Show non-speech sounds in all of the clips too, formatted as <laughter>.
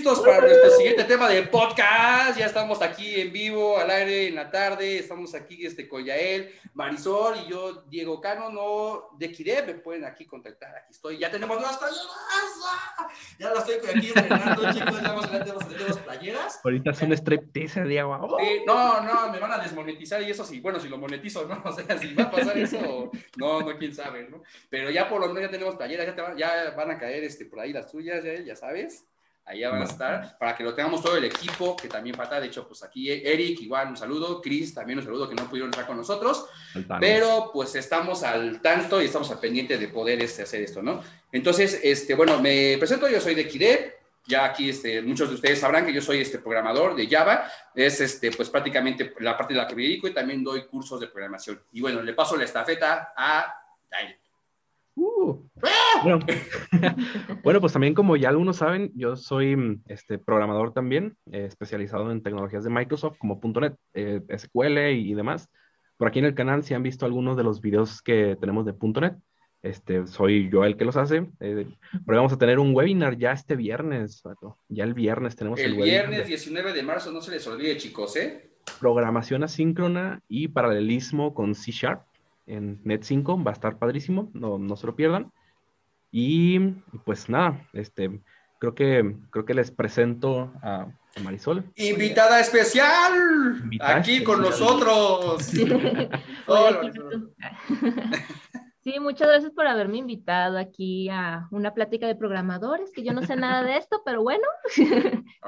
Listos para nuestro siguiente tema de podcast. Ya estamos aquí en vivo, al aire, en la tarde. Estamos aquí este, con Yael, Marisol y yo, Diego Cano, no de Kire. Me pueden aquí contactar. Aquí estoy. Ya tenemos nuevas playeras. Ya las estoy aquí estrenando, <laughs> chicos. Ya vamos a tenemos playeras. Ahorita es un striptease, Diego. no, no, me van a desmonetizar y eso sí. Bueno, si lo monetizo, ¿no? <laughs> O sea, si va a pasar eso, no, no, quién sabe, ¿no? Pero ya por lo menos ya tenemos playeras. Ya, van, ya van a caer este, por ahí las tuyas, ya, ya sabes. Ahí van a estar para que lo tengamos todo el equipo que también falta. De hecho, pues aquí Eric, igual un saludo. Chris, también un saludo que no pudieron estar con nosotros. Pero pues estamos al tanto y estamos al pendiente de poder este, hacer esto, ¿no? Entonces, este, bueno, me presento. Yo soy de Kidep. Ya aquí este, muchos de ustedes sabrán que yo soy este programador de Java. Es este, pues prácticamente la parte de la que me dedico y también doy cursos de programación. Y bueno, le paso la estafeta a Daniel. Uh. <laughs> Bueno. pues también como ya algunos saben, yo soy este, programador también, eh, especializado en tecnologías de Microsoft como .NET, eh, SQL y, demás. Por aquí en el canal, si han visto algunos de los videos que tenemos de .NET, este, soy yo el que los hace. Eh, pero vamos a tener un webinar ya este viernes, Ya el viernes tenemos el, el viernes 19 de marzo, no se les olvide, chicos, ¿eh? Programación asíncrona y paralelismo con C Sharp en Net 5, va a estar padrísimo, no, no se lo pierdan. Y pues nada, este, creo que, creo que les presento a, Marisol. Invitada especial, aquí con nosotros. <laughs> Sí, muchas gracias por haberme invitado aquí a una plática de programadores, que yo no sé nada de esto, pero bueno, <laughs> yo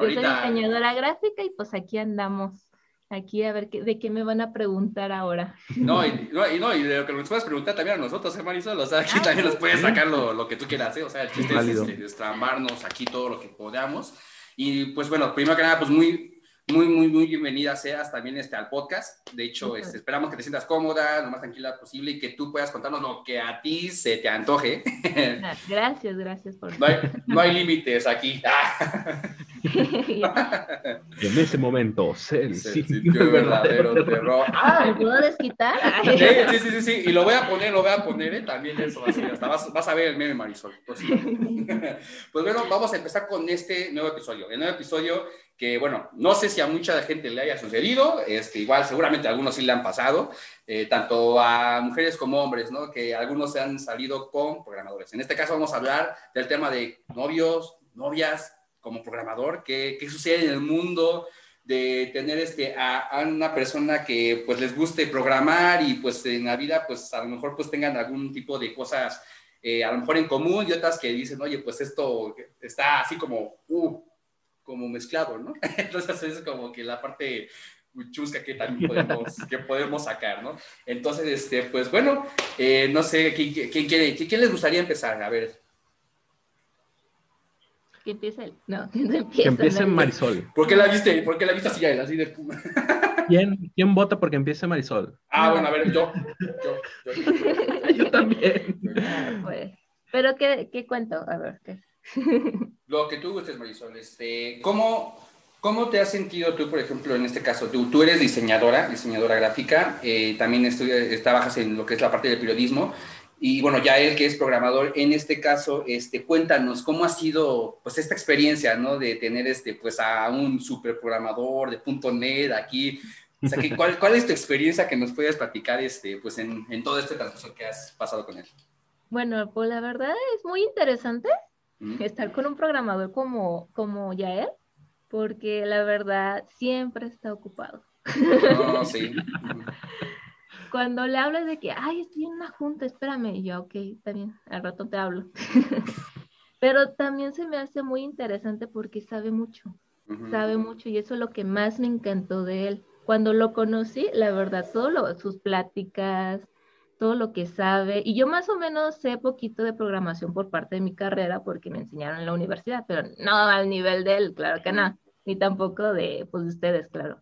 soy diseñadora gráfica y pues aquí andamos aquí a ver qué, de qué me van a preguntar ahora. <laughs> No, y, no, y, no, y de lo que nos puedes preguntar también a nosotros, ¿eh, Marisol? O sea, aquí ah, también nos puedes sacar lo, lo, que tú quieras, ¿eh? O sea, el chiste es este, destramarnos aquí todo lo que podamos. Y pues bueno, primero que nada, pues muy, muy, muy, muy bienvenida seas también este, al podcast. De hecho, este, esperamos que te sientas cómoda, lo más tranquila posible y que tú puedas contarnos lo que a ti se te antoje. <laughs> Gracias, gracias por... No hay, no hay límites aquí. <laughs> <laughs> en ese momento, sí, sí, <laughs> el verdadero terror. Ah, ¿me puedo desquitar? Sí, sí, sí, sí, y lo voy a poner, lo voy a poner, ¿eh? también eso, así, hasta vas, vas, a ver el meme Marisol. Pues, <laughs> pues bueno, vamos a empezar con este nuevo episodio. El nuevo episodio que bueno, no sé si a mucha gente le haya sucedido, este, igual seguramente a algunos sí le han pasado, eh, tanto a mujeres como hombres, ¿no? Que algunos se han salido con programadores. En este caso vamos a hablar del tema de novios, novias como programador, qué, qué sucede en el mundo de tener este, a, una persona que pues les guste programar y pues en la vida pues a lo mejor pues tengan algún tipo de cosas eh, a lo mejor en común y otras que dicen, oye, pues esto está así como, uh, como mezclado, ¿no? <laughs> Entonces es como que la parte chusca que también podemos, que podemos sacar, ¿no? Entonces, este, pues bueno, eh, no sé, ¿quién, quién, quiere, ¿quién les gustaría empezar? A ver. Que empiece él. No, <laughs> que empiece. Que empiece Marisol. ¿Por qué la viste? ¿Por qué la viste así, así de <laughs> ¿Quién, ¿Quién vota porque empiece Marisol? Ah, bueno, a ver, yo. Yo, yo. <laughs> yo también. Pues, pero, ¿qué, ¿qué cuento? A ver, ¿qué? Lo que tú gustes, Marisol. Este, ¿cómo, ¿Cómo te has sentido tú, por ejemplo, en este caso? Tú, tú eres diseñadora, diseñadora gráfica, eh, también trabajas en lo que es la parte del periodismo. Y bueno, ya él que es programador, en este caso, este, cuéntanos cómo ha sido pues esta experiencia, ¿no? De tener este, pues a un super programador de .NET aquí. O sea, <laughs> ¿cuál, ¿cuál, es tu experiencia que nos puedes platicar este, pues en, en todo este transcurso que has pasado con él? Bueno, pues la verdad es muy interesante estar con un programador como, como Yael, porque la verdad siempre está ocupado. Oh, sí. <laughs> Cuando le hablas de que, ay, estoy en una junta, espérame, y yo, ok, está bien, al rato te hablo. <laughs> Pero también se me hace muy interesante porque sabe mucho, sabe mucho, y eso es lo que más me encantó de él. Cuando lo conocí, la verdad, todo sus pláticas, todo lo que sabe. Y yo más o menos sé poquito de programación por parte de mi carrera porque me enseñaron en la universidad, pero no al nivel de él, claro que no, ni tampoco de, pues, de ustedes, claro.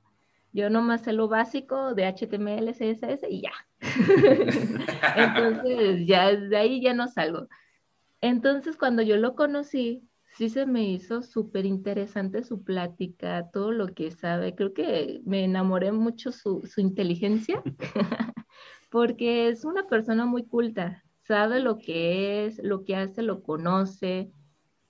Yo nomás sé lo básico de HTML, CSS y ya. <laughs> Entonces, ya de ahí ya no salgo. Entonces, cuando yo lo conocí, sí se me hizo súper interesante su plática, todo lo que sabe. Creo que me enamoré mucho su, su inteligencia. <laughs> porque es una persona muy culta, sabe lo que es, lo que hace, lo conoce.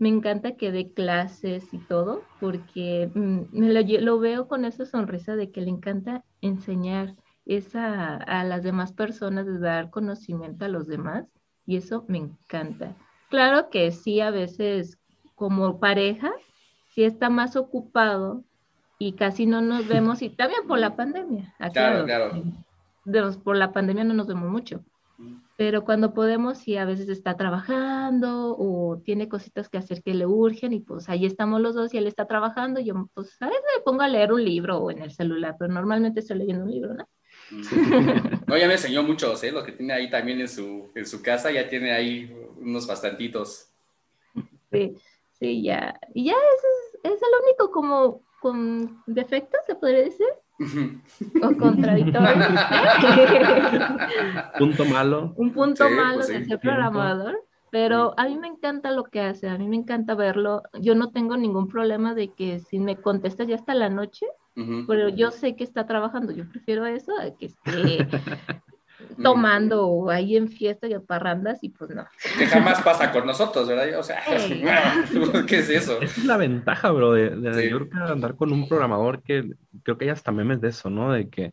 Me encanta que dé clases y todo, porque mm, lo, lo, veo con esa sonrisa de que le encanta enseñar esa, a las demás personas, de dar conocimiento a los demás, y eso me encanta. Claro que sí, a veces como pareja, sí está más ocupado y casi no nos vemos, y también por la pandemia. Claro, claro. por la pandemia no nos vemos mucho pero cuando podemos, sí, a veces está trabajando o tiene cositas que hacer que le urgen y pues ahí estamos los dos y él está trabajando y yo pues a veces me pongo a leer un libro o en el celular, pero normalmente estoy leyendo un libro, ¿no? <laughs> No, ya me enseñó muchos, ¿eh? Lo que tiene ahí también en su, en su casa, ya tiene ahí unos bastantitos. Sí, sí, ya. Y ya es, es el único como con defectos, se podría decir o contradictorio. <laughs> punto malo. Un punto malo pues de ser programador. Pero a mí me encanta lo que hace, a mí me encanta verlo. Yo no tengo ningún problema de que si me contestas ya hasta la noche, pero yo sé que está trabajando. Yo prefiero eso a que esté <laughs> tomando ahí en fiesta y a parrandas y pues no. Que jamás pasa con nosotros, ¿verdad? O sea, <laughs> ¿qué es eso? Esa es la ventaja, bro, de, de andar con un programador que creo que hay hasta memes de eso, ¿no? De que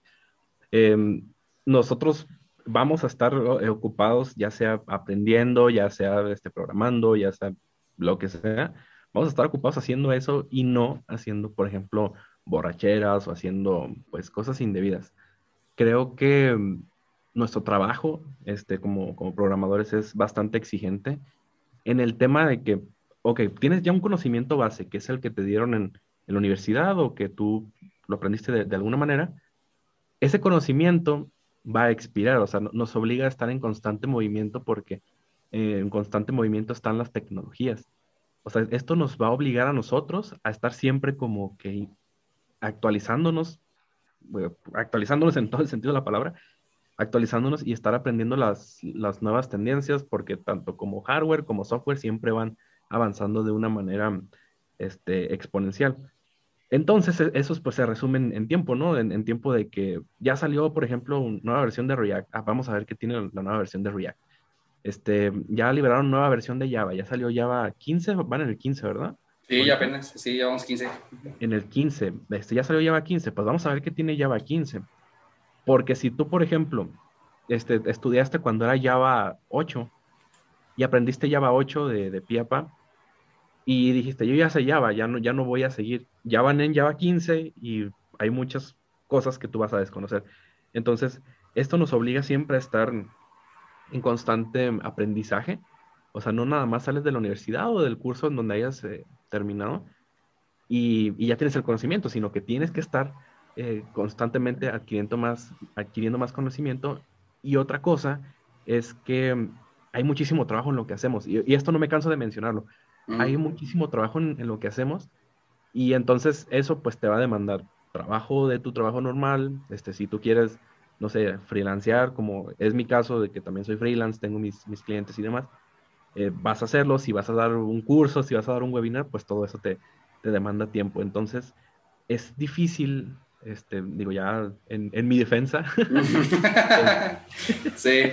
em, nosotros vamos a estar eh, ocupados, ya sea aprendiendo, ya sea este, programando, ya sea lo que sea, vamos a estar ocupados haciendo eso y no haciendo, por ejemplo, borracheras o haciendo, pues, cosas indebidas. Creo que nuestro trabajo este, como, como programadores es bastante exigente en el tema de que, ok, tienes ya un conocimiento base, que es el que te dieron en, la universidad o que tú lo aprendiste de, alguna manera, ese conocimiento va a expirar, o sea, nos obliga a estar en constante movimiento porque eh, en constante movimiento están las tecnologías. O sea, esto nos va a obligar a nosotros a estar siempre como que actualizándonos, actualizándonos en todo el sentido de la palabra, actualizándonos y estar aprendiendo las, las nuevas tendencias, porque tanto como hardware como software siempre van avanzando de una manera este, exponencial. Entonces, e, esos pues se resumen en tiempo, ¿no? En, tiempo de que ya salió, por ejemplo, una nueva versión de React. Ah, vamos a ver qué tiene la nueva versión de React. Este, ya liberaron nueva versión de Java, ya salió Java 15, van en el 15, ¿verdad? Sí, ya apenas, sí, ya vamos 15. En el 15, este, ya salió Java 15, pues vamos a ver qué tiene Java 15. Porque si tú, por ejemplo, este, estudiaste cuando era Java 8 y aprendiste Java 8 de, de Piapa y dijiste, yo ya sé Java, ya no, ya no voy a seguir. Ya van en Java 15 y hay muchas cosas que tú vas a desconocer. Entonces, esto nos obliga siempre a estar en constante aprendizaje. O sea, no nada más sales de la universidad o del curso en donde hayas eh, terminado y, y, ya tienes el conocimiento, sino que tienes que estar eh, constantemente adquiriendo más, adquiriendo más conocimiento. Y otra cosa es que hay muchísimo trabajo en lo que hacemos. Y, esto no me canso de mencionarlo. Hay muchísimo trabajo en, lo que hacemos. Y entonces eso pues te va a demandar trabajo de tu trabajo normal. Este, si tú quieres, no sé, freelancear, como es mi caso de que también soy freelance, tengo mis, mis clientes y demás. Eh, vas a hacerlo, si vas a dar un curso, si vas a dar un webinar, pues todo eso te, te demanda tiempo. Entonces, es difícil este, digo, ya en, mi defensa. <laughs> sí.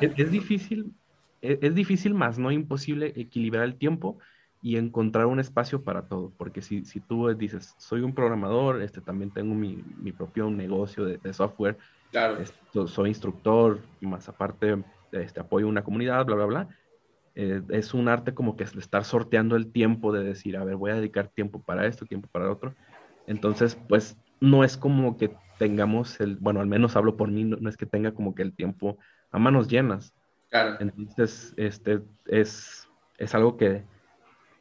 Es, difícil, es, difícil, más no imposible equilibrar el tiempo y encontrar un espacio para todo, porque si, si tú dices, soy un programador, este, también tengo mi, mi propio negocio de, software, claro. soy instructor, más aparte este, apoyo una comunidad, bla, bla, bla, eh, es un arte como que estar sorteando el tiempo de decir, a ver, voy a dedicar tiempo para esto, tiempo para otro, entonces, pues no es como que tengamos el, bueno, al menos hablo por mí, no, es que tenga como que el tiempo a manos llenas. Claro. Entonces, este es, es algo que,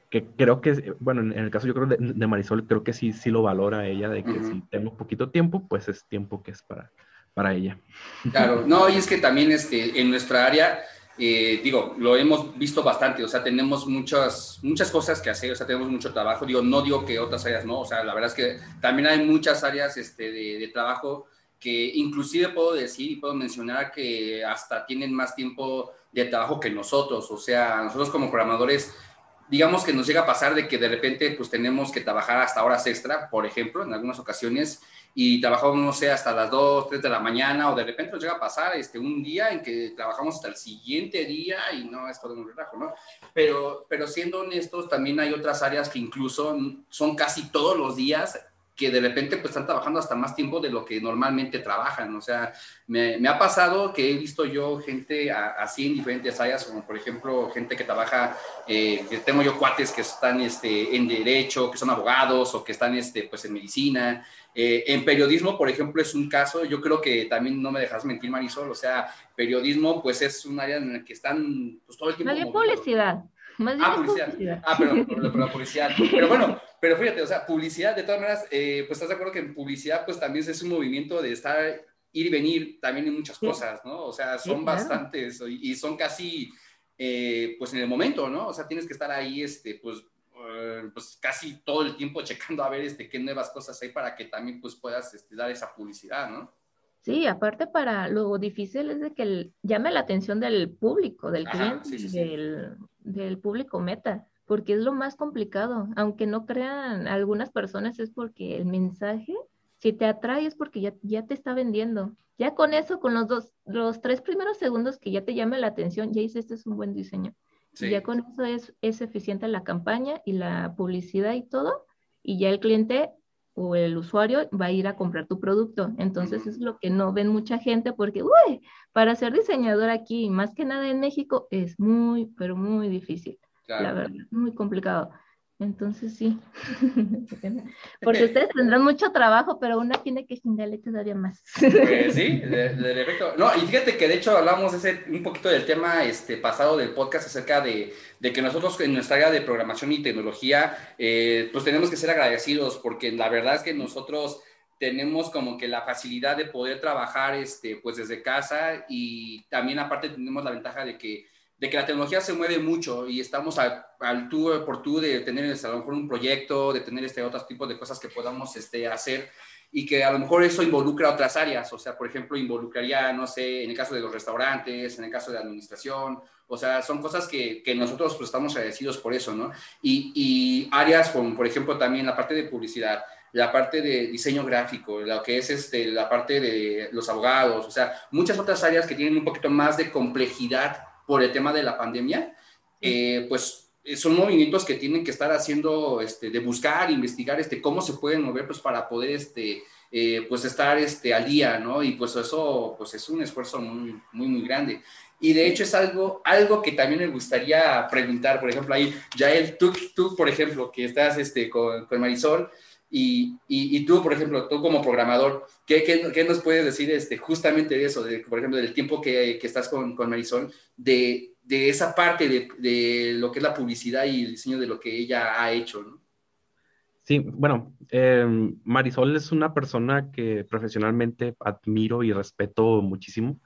que creo que, bueno, en, el caso yo creo de, de, Marisol, creo que sí, sí lo valora ella, de que si tengo poquito tiempo, pues es tiempo que es para, para ella. Claro, no, y es que también este, en nuestra área, eh, digo, lo hemos visto bastante, o sea, tenemos muchas, muchas cosas que hacer, o sea, tenemos mucho trabajo, digo, no digo que otras áreas no, o sea, la verdad es que también hay muchas áreas este, de, trabajo que inclusive puedo decir y puedo mencionar que hasta tienen más tiempo de trabajo que nosotros, o sea, nosotros como programadores, digamos que nos llega a pasar de que de repente pues tenemos que trabajar hasta horas extra, por ejemplo, en algunas ocasiones, y trabajamos, no sé, hasta las 2, 3 de la mañana o de repente nos llega a pasar este, un día en que trabajamos hasta el siguiente día y no es todo un relajo, ¿no? Pero, pero siendo honestos, también hay otras áreas que incluso son casi todos los días que de repente pues están trabajando hasta más tiempo de lo que normalmente trabajan. O sea, me, me ha pasado que he visto yo gente así en diferentes áreas, como por ejemplo gente que trabaja, eh, que tengo yo cuates que están este, en derecho, que son abogados o que están este, pues en medicina. Eh, en periodismo, por ejemplo, es un caso, yo creo que también no me dejas mentir, Marisol, o sea, periodismo pues es un área en la que están pues, todo el tiempo. No publicidad. Más ah, publicidad. Ah, pero, pero, la publicidad. Pero bueno, pero fíjate, o sea, publicidad, de todas maneras, eh, pues estás de acuerdo que en publicidad, pues también es un movimiento de estar, ir y venir también en muchas cosas, ¿no? O sea, son bastantes y, son casi, eh, pues en el momento, ¿no? O sea, tienes que estar ahí, este, pues, pues casi todo el tiempo checando a ver, este, qué nuevas cosas hay para que también, pues, puedas este, dar esa publicidad, ¿no? Sí, aparte para lo difícil es de que llame la atención del público, del cliente, Del, del público meta porque es lo más complicado. Aunque no crean algunas personas, es porque el mensaje, si te atrae, es porque ya, ya te está vendiendo. Ya con eso, con los dos, los tres primeros segundos que ya te llame la atención, ya hiciste es un buen diseño. Y ya con eso es, es eficiente la campaña y la publicidad y todo, y ya el cliente o el usuario va a ir a comprar tu producto. Entonces es lo que no ven mucha gente porque, uy, para ser diseñador aquí, más que nada en México, es muy, pero muy difícil. La verdad, muy complicado. Entonces sí, <laughs> porque ustedes tendrán mucho trabajo, pero una tiene que chingarle todavía más. Pues sí, <laughs> de, efecto. No, y fíjate que de hecho hablamos ese, un poquito del tema este, pasado del podcast acerca de, de que nosotros en nuestra área de programación y tecnología, eh, pues tenemos que ser agradecidos, porque la verdad es que nosotros tenemos como que la facilidad de poder trabajar este, pues desde casa y también aparte tenemos la ventaja de que de que la tecnología se mueve mucho y estamos al, tú por tú de tener este, a lo mejor un proyecto, de tener este, otros tipos de cosas que podamos este, hacer y que a lo mejor eso involucra otras áreas, o sea, por ejemplo, involucraría, no sé, en el caso de los restaurantes, en el caso de administración, o sea, son cosas que, que nosotros pues, estamos agradecidos por eso, ¿no? Y, y, áreas como, por ejemplo, también la parte de publicidad, la parte de diseño gráfico, lo que es este, la parte de los abogados, o sea, muchas otras áreas que tienen un poquito más de complejidad por el tema de la pandemia, eh, pues eh, son movimientos que tienen que estar haciendo, este, de buscar, investigar, este, cómo se pueden mover, pues para poder, este, eh, pues estar, este, al día, ¿no? Y pues eso, pues es un esfuerzo muy, muy, muy grande. Y de hecho es algo, algo que también me gustaría preguntar, por ejemplo, ahí, Yael, tú, tú por ejemplo, que estás este, con, con Marisol, y, y, tú, por ejemplo, tú como programador, ¿qué, qué, qué nos puedes decir este, justamente de eso, de, por ejemplo, del tiempo que, que estás con, con, Marisol, de, de esa parte de, de, lo que es la publicidad y el diseño de lo que ella ha hecho? Sí, bueno, em, Marisol es una persona que profesionalmente admiro y respeto muchísimo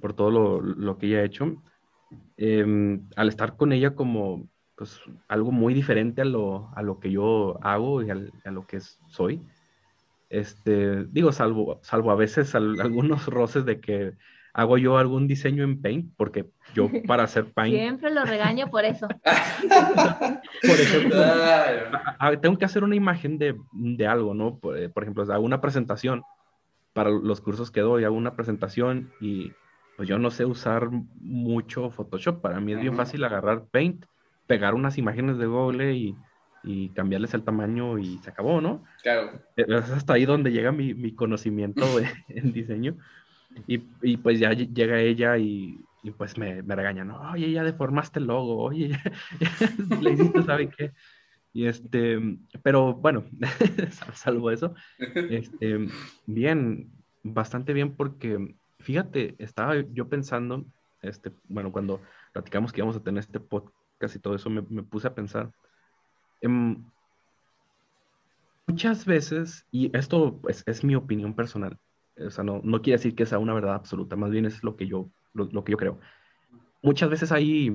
por todo lo, lo que ella ha hecho. Eh, al estar con ella como pues algo muy diferente a lo, a lo que yo hago y a lo que soy. Este, digo, salvo, salvo a veces <laughs> algunos roces de que hago yo algún diseño en Paint, porque yo <laughs> para hacer Paint... Siempre lo regaño por eso. <laughs> por ejemplo, tengo que hacer una imagen de, de algo, ¿no? Por, por, ejemplo, hago una presentación para los cursos que doy, hago una presentación y pues yo no sé usar mucho Photoshop. Para mí es bien fácil agarrar Paint pegar unas imágenes de Google y, y cambiarles el tamaño y se acabó, ¿no? Claro. Es hasta ahí donde llega mi, mi conocimiento <laughs> en diseño. Y, y, pues ya llega ella y, y pues me, me, regaña, ¿no? Oye, ya deformaste el logo, oye, ya, <laughs> <laughs> le hiciste, ¿sabe qué? Y este, pero bueno, salvo eso, este, bien, bastante bien porque, fíjate, estaba yo pensando, este, bueno, cuando platicamos que íbamos a tener este podcast, casi todo eso, me, puse a pensar. Em, muchas veces, y esto es, mi opinión personal, o sea, no, no, quiere decir que sea una verdad absoluta, más bien es lo que yo, lo, que yo creo. Muchas veces hay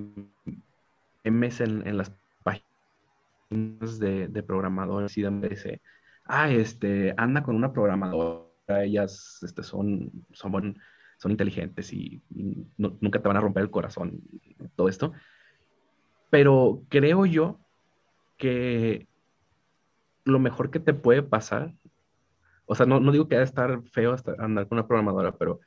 memes en, en las páginas de, de programadores y donde dice, ah, este, anda con una programadora, ellas este, son, son, son inteligentes y, nunca te van a romper el corazón, todo esto. Pero creo yo que lo mejor que te puede pasar, o sea, no, no digo que haya estar feo andar con una programadora, pero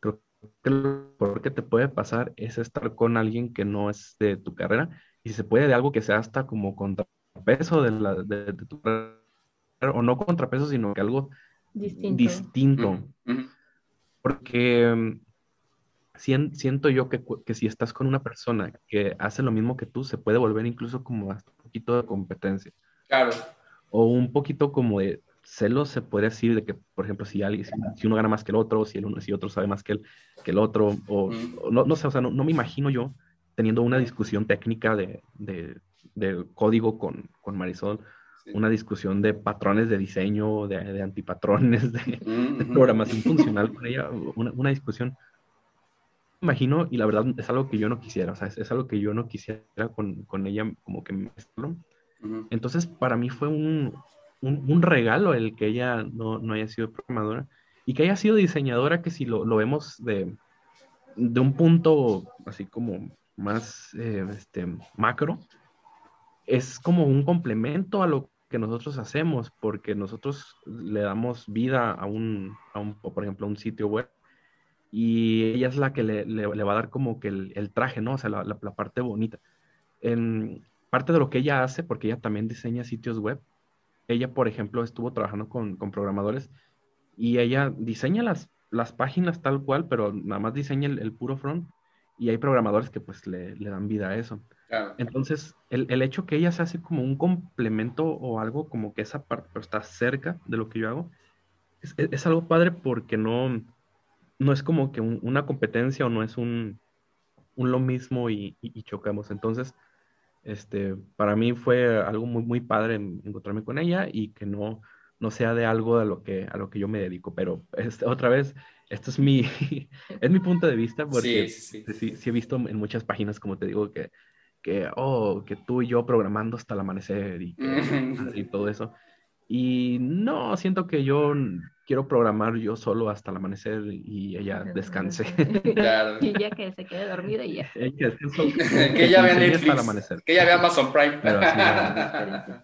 creo que lo peor que te puede pasar es estar con alguien que no es de tu carrera y si se puede de algo que sea hasta como contrapeso de, la, de, tu carrera, o no contrapeso, sino que algo distinto. distinto. Porque mm, siento yo que, que, si estás con una persona que hace lo mismo que tú, se puede volver incluso como hasta un poquito de competencia. Claro. O un poquito como de celos, se puede decir, de que, por ejemplo, si, alguien, si, uno gana más que el otro, si el uno si otro sabe más que el, que el otro, o, no, no, sé, o sea, no, no, me imagino yo teniendo una discusión técnica de, de, de código con, con Marisol, una discusión de patrones de diseño, de, de antipatrones, de, programación <laughs> funcional con ella, una, una discusión imagino, y la verdad es algo que yo no quisiera, o sea, es, algo que yo no quisiera con, con ella como que me Entonces, para mí fue un, un, regalo el que ella no, no, haya sido programadora y que haya sido diseñadora, que si lo, lo vemos de, de, un punto así como más eh, este, macro, es como un complemento a lo que nosotros hacemos, porque nosotros le damos vida a un, a un por ejemplo, a un sitio web y ella es la que le, le, va a dar como que el, el traje, ¿no? O sea, la, la, parte bonita. En parte de lo que ella hace, porque ella también diseña sitios web, ella, por ejemplo, estuvo trabajando con, con programadores y ella diseña las, las páginas tal cual, pero nada más diseña el, puro front y hay programadores que pues le, le dan vida a eso. Entonces, el, el, hecho que ella se hace como un complemento o algo como que esa parte, pero está cerca de lo que yo hago, es, es algo padre porque no, no es como que una competencia o no es un, un lo mismo y, chocamos. Entonces, este, para mí fue algo muy, muy padre encontrarme con ella y que no, no sea de algo a lo que, a lo que yo me dedico. Pero este, otra vez, esto es mi, <laughs> es mi punto de vista porque sí, sí, sí, he visto en muchas páginas, como te digo, que, que, oh, que tú y yo programando hasta el amanecer y, y <laughs> todo eso. Y no, siento que yo quiero programar yo solo hasta el amanecer y ella descanse. <laughs> Y ella que se quede dormida y ya. <laughs> que ella vea Netflix. Que ella vea Amazon Prime. <laughs>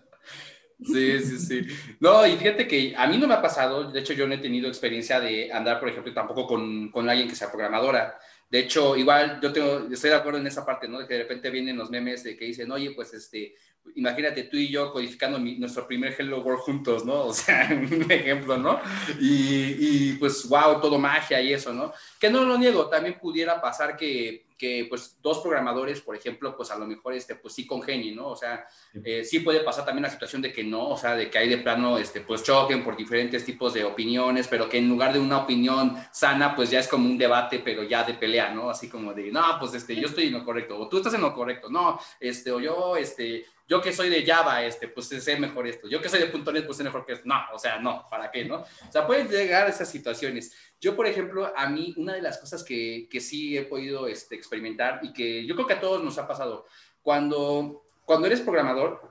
sí, sí, sí. No, y fíjate que a mí no me ha pasado, de hecho yo no he tenido experiencia de andar, por ejemplo, tampoco con, con alguien que sea programadora. De hecho, igual yo tengo, estoy de acuerdo en esa parte, ¿no? De que de repente vienen los memes de que dicen, oye, pues este, imagínate tú y yo codificando nuestro primer Hello World juntos, ¿no? <laughs> O sea, un ejemplo, ¿no? Y, y, pues, wow, todo magia y eso, ¿no? Que no lo niego, también pudiera pasar que, que, pues, dos programadores, por ejemplo, pues, a lo mejor, este, pues, sí congenien, ¿no? O sea, eh, sí puede pasar también la situación de que no, o sea, de que hay de plano, este, pues, choquen por diferentes tipos de opiniones, pero que en lugar de una opinión sana, pues, ya es como un debate, pero ya de pelea, ¿no? Así como de, no, pues, este, yo estoy en lo correcto, o tú estás en lo correcto, no, este, o yo, este, yo que soy de Java, este, pues sé mejor esto. Yo que soy de .NET, pues sé mejor que esto. No, o sea, no, ¿para qué, no? O sea, pueden llegar a esas situaciones. Yo, por ejemplo, a mí, una de las cosas que, que sí he podido este, experimentar y que yo creo que a todos nos ha pasado, cuando, cuando eres programador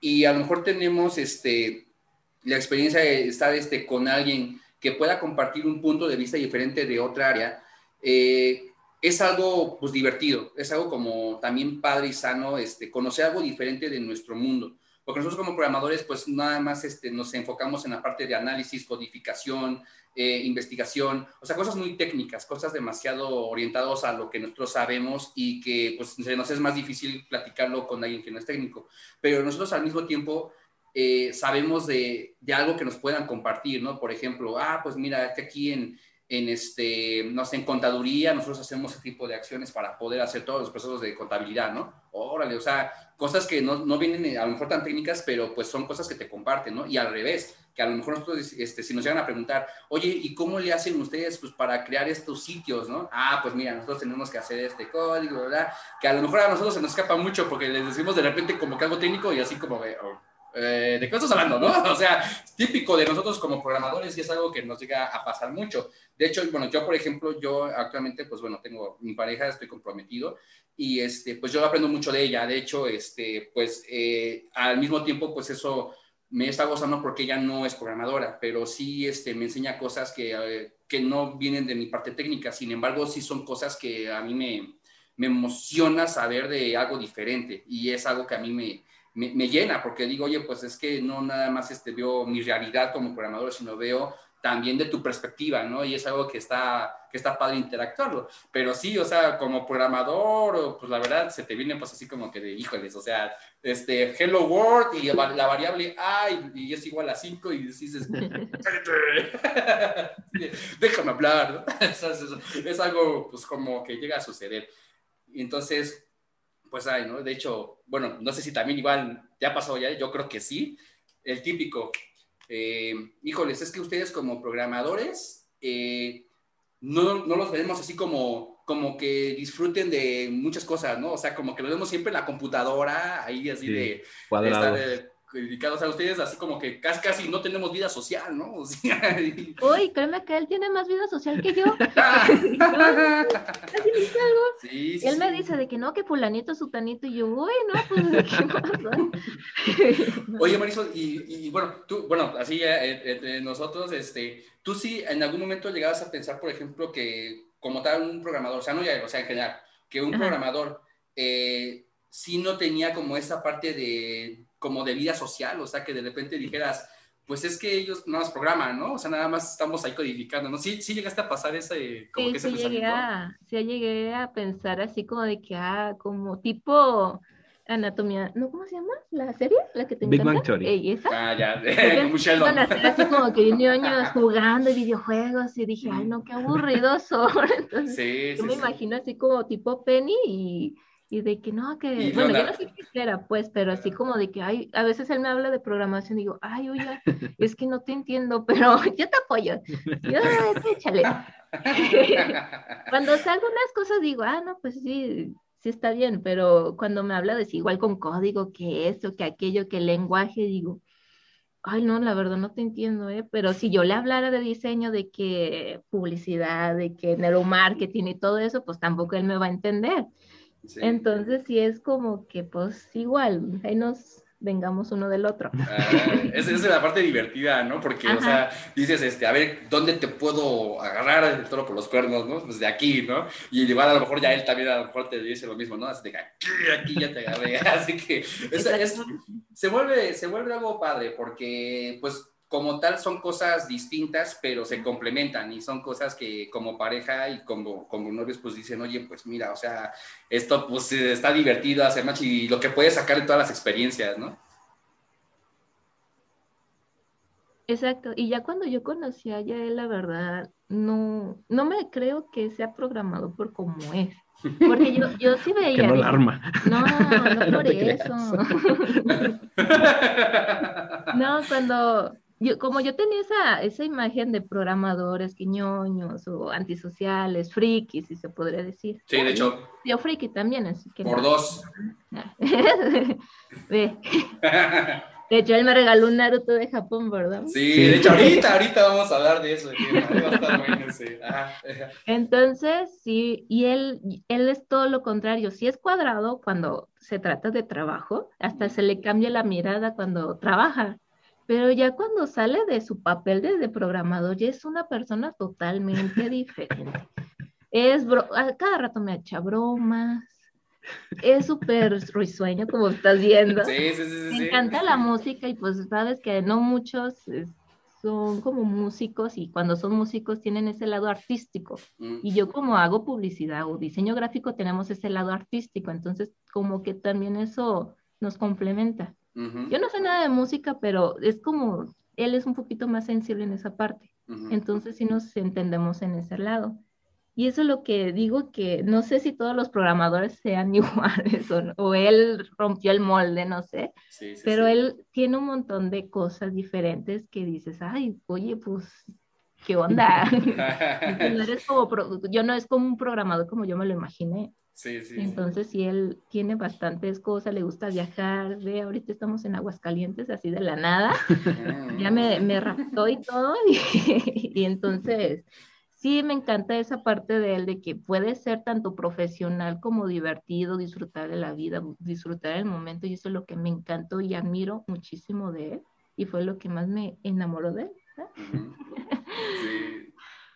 y a lo mejor tenemos este, la experiencia de estar este, con alguien que pueda compartir un punto de vista diferente de otra área, eh, es algo pues divertido, es algo como también padre y sano, este, conocer algo diferente de nuestro mundo. Porque nosotros como programadores pues nada más este, nos enfocamos en la parte de análisis, codificación, eh, investigación, o sea, cosas muy técnicas, cosas demasiado orientadas a lo que nosotros sabemos y que pues se nos es más difícil platicarlo con alguien que no es técnico. Pero nosotros al mismo tiempo eh, sabemos de, de, algo que nos puedan compartir, ¿no? Por ejemplo, ah, pues mira, que aquí en, en, este, no sé, en contaduría, nosotros hacemos ese tipo de acciones para poder hacer todos los procesos de contabilidad, ¿no? Órale, o sea, cosas que no, no, vienen a lo mejor tan técnicas, pero pues son cosas que te comparten, ¿no? Y al revés, que a lo mejor nosotros, este, si nos llegan a preguntar, oye, ¿y cómo le hacen ustedes pues para crear estos sitios, ¿no? Ah, pues mira, nosotros tenemos que hacer este código, ¿verdad? Que a lo mejor a nosotros se nos escapa mucho porque les decimos de repente como que algo técnico y así como de, oh, eh, ¿de qué estás hablando, no? <laughs> O sea, típico de nosotros como programadores y es algo que nos llega a pasar mucho. De hecho, bueno, yo, por ejemplo, yo actualmente, pues bueno, tengo mi pareja, estoy comprometido y este, pues yo aprendo mucho de ella. De hecho, este, pues eh, al mismo tiempo, pues eso me está gozando porque ella no es programadora, pero sí este, me enseña cosas que, eh, que no vienen de mi parte técnica. Sin embargo, sí son cosas que a mí me, me emociona saber de algo diferente y es algo que a mí me, me, llena, porque digo, oye, pues es que no nada más este, veo mi realidad como programador, sino veo también de tu perspectiva, ¿no? Y es algo que está, que está padre interactuarlo. Pero sí, o sea, como programador, pues la verdad se te viene pues así como que de, híjoles, o sea, este, hello world y la variable a y, es igual a 5 y dices, <laughs> déjame hablar, ¿no? <laughs> es, algo pues como que llega a suceder. Y entonces, pues hay, ¿no? De hecho, bueno, no sé si también igual ya pasó ya, yo creo que sí, el típico, eh, híjoles, es que ustedes como programadores eh, no, no, los vemos así como, como que disfruten de muchas cosas, ¿no? O sea, como que lo vemos siempre en la computadora, ahí así de, estar dedicados a ustedes, así como que casi, casi no tenemos vida social, ¿no? O sea, <laughs> Uy, créeme que él tiene más vida social que yo. <laughs> Sí, sí, él me dice de que no, que fulanito, sutanito, y yo, uy, no, pues, ¿qué <laughs> pasa? Oye, Marisol, y, y, bueno, tú, bueno, así eh, entre nosotros, este, tú sí en algún momento llegabas a pensar, por ejemplo, que como tal un programador, o sea, no ya, o sea, en general, que un programador eh, sí no tenía como esa parte de como de vida social, o sea, que de repente dijeras, pues es que ellos nada más programan, ¿no? O sea, nada más estamos ahí codificando, ¿no? Sí, sí llegaste a pasar ese, como que ese sí llegué a, sí llegué a pensar así como de que, ah, como tipo anatomía, ¿no? ¿Cómo se llama? ¿La serie? ¿La que te Big Bang Theory. ¿Esa? Ah, ya, <laughs> como Sheldon. así como que <laughs> niños jugando videojuegos y dije, ay, no, qué aburrido son. <laughs> Entonces, sí, yo me imagino así como tipo Penny y y de que no, que, bueno, yo no sé qué era, pues, pero así como de que, ay, a veces él me habla de programación y digo, ay, oye, es que no te entiendo, pero <laughs> yo te apoyo. Yo, échale. <laughs> cuando salgo unas cosas digo, ah, no, pues sí, sí está bien, pero cuando me habla de igual con código, que esto, que aquello, que lenguaje, digo, ay, no, la verdad no te entiendo, ¿eh? Pero si yo le hablara de diseño, de que publicidad, de que neuromarketing y todo eso, pues tampoco él me va a entender. Entonces sí es como que pues igual, ahí nos vengamos uno del otro. Ah, esa es la parte divertida, ¿no? Porque, o sea, dices, este, a ver, ¿dónde te puedo agarrar el toro por los cuernos, no? Pues de aquí, ¿no? Y igual a lo mejor ya él también a lo mejor te dice lo mismo, ¿no? Así de aquí, aquí ya te agarré. <laughs> Así que se, vuelve, se vuelve algo padre porque, pues, como tal son cosas distintas, pero se complementan y son cosas que como pareja y como, como novios pues dicen, oye, pues mira, o sea, esto pues está divertido, hace más y lo que puedes sacar de todas las experiencias, ¿no? Exacto, y ya cuando yo conocí a él, la verdad, no, no me creo que sea programado por como es. Porque yo, yo sí <laughs> veía. Que no la arma. No, no, <laughs> por eso. <laughs> no, cuando, yo, como yo tenía esa, esa imagen de programadores quiñoños o antisociales, frikis, si se podría decir. Sí, de hecho. Yo friki también, así que. Por dos. <laughs> de hecho, él me regaló un Naruto de Japón, ¿verdad? Sí, de hecho, ahorita, ahorita vamos a hablar de eso. Entonces, sí, y él, él es todo lo contrario. Si es cuadrado cuando se trata de trabajo, hasta se le cambia la mirada cuando trabaja pero ya cuando sale de su papel de, programador, ya es una persona totalmente <laughs> diferente. Es cada rato me echa bromas, es súper risueño, como estás viendo. Sí, sí, sí, me encanta la música y pues sabes que no muchos son como músicos y cuando son músicos tienen ese lado artístico. Mm. Y yo como hago publicidad o diseño gráfico tenemos ese lado artístico, entonces como que también eso nos complementa. Yo no sé nada de música, pero es como, él es un poquito más sensible en esa parte. Entonces sí nos entendemos en ese lado. Y eso es lo que digo que no sé si todos los programadores sean <laughs> iguales o, él rompió el molde, no sé. pero él tiene un montón de cosas diferentes que dices, ay, oye, pues, ¿qué onda? <laughs> <laughs> yo no es como un programador como yo me lo imaginé. Sí, sí. Entonces, si él tiene bastantes cosas, le gusta viajar, ve, ahorita estamos en Aguascalientes, así de la nada, <laughs> ya me, me raptó y todo, <laughs> y, entonces, sí me encanta esa parte de él, de que puede ser tanto profesional como divertido, disfrutar de la vida, disfrutar del momento, y eso es lo que me encantó y admiro muchísimo de él, y fue lo que más me enamoró de él. <laughs>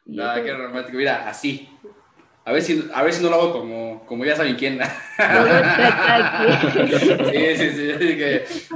Sí. Nada, qué romántico. Mira, así, A ver si, a ver si no lo hago como, como ya saben quién. <laughs> sí, sí, sí.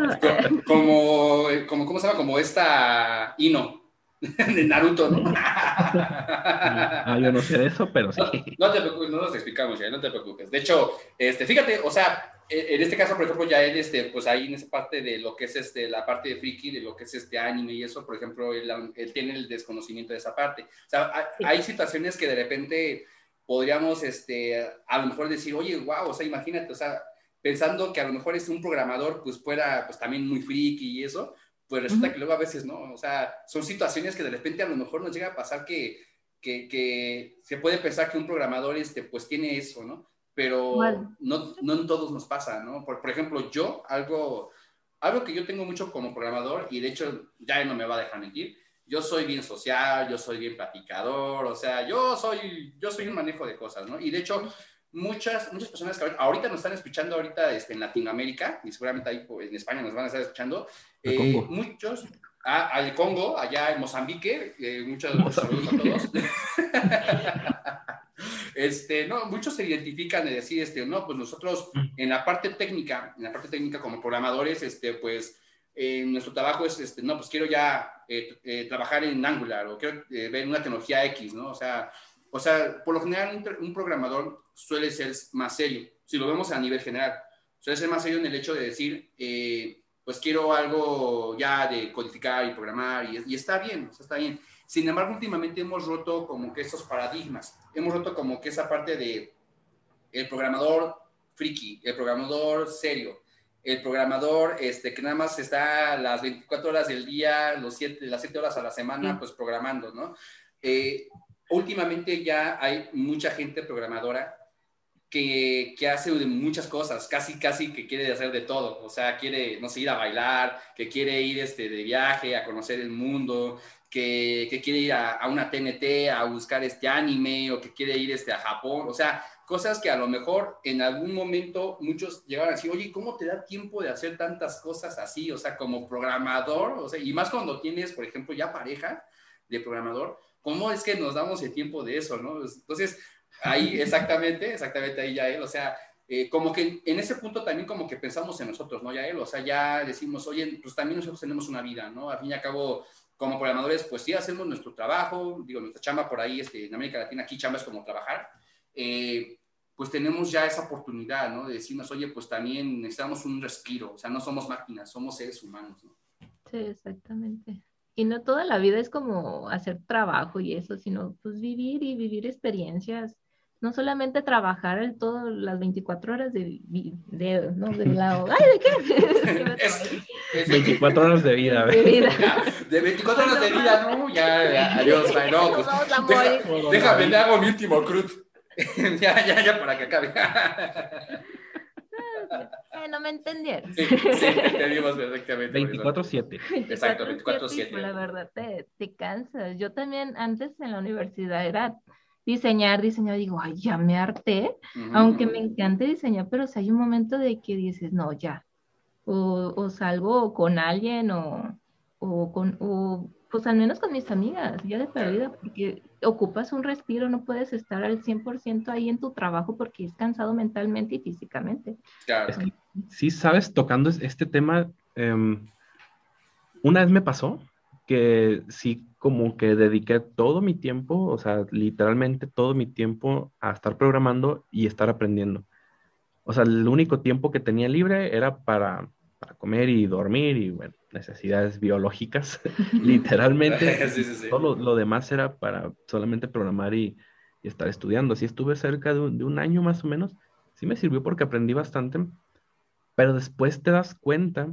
como, como, ¿cómo se llama? Como esta Ino <laughs> de Naruto, ¿no? ah, yo no sé de eso, pero sí. No, te preocupes, no nos explicamos ya, no te preocupes. De hecho, este, fíjate, o sea, en este caso, por ejemplo, ya él, este, pues ahí en esa parte de lo que es este, la parte de friki, de lo que es este anime y eso, por ejemplo, él, él tiene el desconocimiento de esa parte. O sea, hay, hay situaciones que de repente podríamos este, a lo mejor decir, oye, wow, o sea, imagínate, o sea, pensando que a lo mejor es un programador, pues fuera pues también muy friki y eso, pues resulta que luego a veces no, o sea, son situaciones que de repente a lo mejor nos llega a pasar que, que, que se puede pensar que un programador, este, pues tiene eso, ¿no? Pero no, no en todos nos pasa, ¿no? Por, por ejemplo, yo, algo, algo que yo tengo mucho como programador, y de hecho ya no me va a dejar mentir, yo soy bien social, yo soy bien platicador, o sea, yo soy, yo soy un manejo de cosas, ¿no? Y de hecho, muchas, muchas personas que ahorita nos están escuchando ahorita este, en Latinoamérica, y seguramente ahí pues, en España nos van a estar escuchando, eh, muchos, al Congo, allá en Mozambique, eh, muchos saludos a todos. <laughs> este, no, muchos se identifican de decir, este, no, pues nosotros mm. en la parte técnica, en la parte técnica como programadores, este, pues nuestro trabajo es, este, no, pues quiero ya eh, eh, trabajar en Angular o quiero eh, ver una tecnología X, ¿no? O sea, o sea por lo general un, programador suele ser más serio, si lo vemos a nivel general, suele ser más serio en el hecho de decir, pues quiero algo ya de codificar y programar y, y está bien, o sea, está bien. Sin embargo, últimamente hemos roto como que esos paradigmas, hemos roto como que esa parte de el programador friki, el programador serio, el programador este, que nada más está las 24 horas del día, los siete, las 7 horas a la semana, pues programando, ¿no? Eh, últimamente ya hay mucha gente programadora que, que, hace muchas cosas, casi, casi que quiere hacer de todo. O sea, quiere, no sé, ir a bailar, que quiere ir este, de viaje, a conocer el mundo, que, que quiere ir a, a, una TNT a buscar este anime, o que quiere ir este, a Japón. O sea, cosas que a lo mejor en algún momento muchos llegaron a decir, oye, ¿cómo te da tiempo de hacer tantas cosas así? O sea, como programador, o sea, y más cuando tienes, por ejemplo, ya pareja de programador, ¿cómo es que nos damos el tiempo de eso, no? Entonces, ahí <laughs> exactamente, exactamente ahí ya él, o sea, eh, como que en ese punto también como que pensamos en nosotros, ¿no? Ya él, o sea, ya decimos, oye, pues también nosotros tenemos una vida, ¿no? Al fin y al cabo, como programadores, pues sí hacemos nuestro trabajo, digo, nuestra chamba por ahí, este, en América Latina, aquí chamba es como trabajar, eh, pues tenemos ya esa oportunidad, ¿no? De decirnos, oye, pues también necesitamos un respiro, o sea, no somos máquinas, somos seres humanos, ¿no? Sí, exactamente. Y no toda la vida es como hacer trabajo y eso, sino pues vivir y vivir experiencias. No solamente trabajar todas las 24 horas de, de, no, de lado. ¡Ay, de qué! 24 horas de vida. De vida. De 24 horas de vida, ¿no? Ya, ya adiós, no, pues, déjame, le hago mi último cruz. <laughs> ya, ya, ya, para que acabe. <laughs> Eh, no me entendieron. Sí, sí, entendimos perfectamente. 24-7. Exacto, 24-7. La verdad, te, te cansas. Yo también antes en la universidad era diseñar, diseñar, digo, ay, ya me harté, aunque me encante diseñar, pero si hay un momento de que dices, no, ya, o, o salgo con alguien o, o con, o pues al menos con mis amigas, ya de perdida, porque ocupas un respiro, no puedes estar al 100% ahí en tu trabajo porque es cansado mentalmente y físicamente. Claro. Sí, sabes, tocando este tema, em, una vez me pasó que sí, como que dediqué todo mi tiempo, o sea, literalmente todo mi tiempo a estar programando y estar aprendiendo. O sea, el único tiempo que tenía libre era para, para comer y dormir y bueno, necesidades biológicas, <laughs> literalmente. <laughs> Todo lo, demás era para solamente programar y, estar estudiando. Así estuve cerca de un, año más o menos. Sí me sirvió porque aprendí bastante, pero después te das cuenta,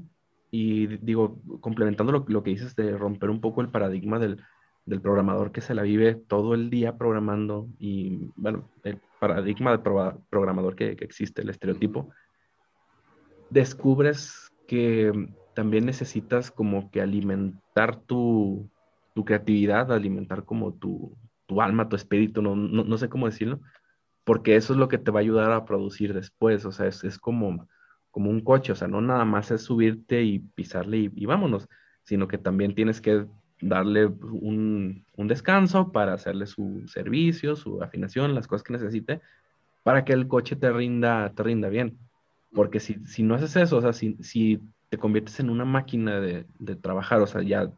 y digo, complementando lo, lo que dices de romper un poco el paradigma del, del programador que se la vive todo el día programando y, bueno, el paradigma de programador que, que, existe, el estereotipo, descubres que también necesitas como que alimentar tu, creatividad, alimentar como tu, alma, tu espíritu, no, no, sé cómo decirlo, porque eso es lo que te va a ayudar a producir después, o sea, es, como, como un coche, o sea, no nada más es subirte y pisarle y, vámonos, sino que también tienes que darle un, un, descanso para hacerle su servicio, su afinación, las cosas que necesite, para que el coche te rinda, te rinda bien. Porque si, si no haces eso, o sea, si, si te conviertes en una máquina de, de, trabajar, o sea, ya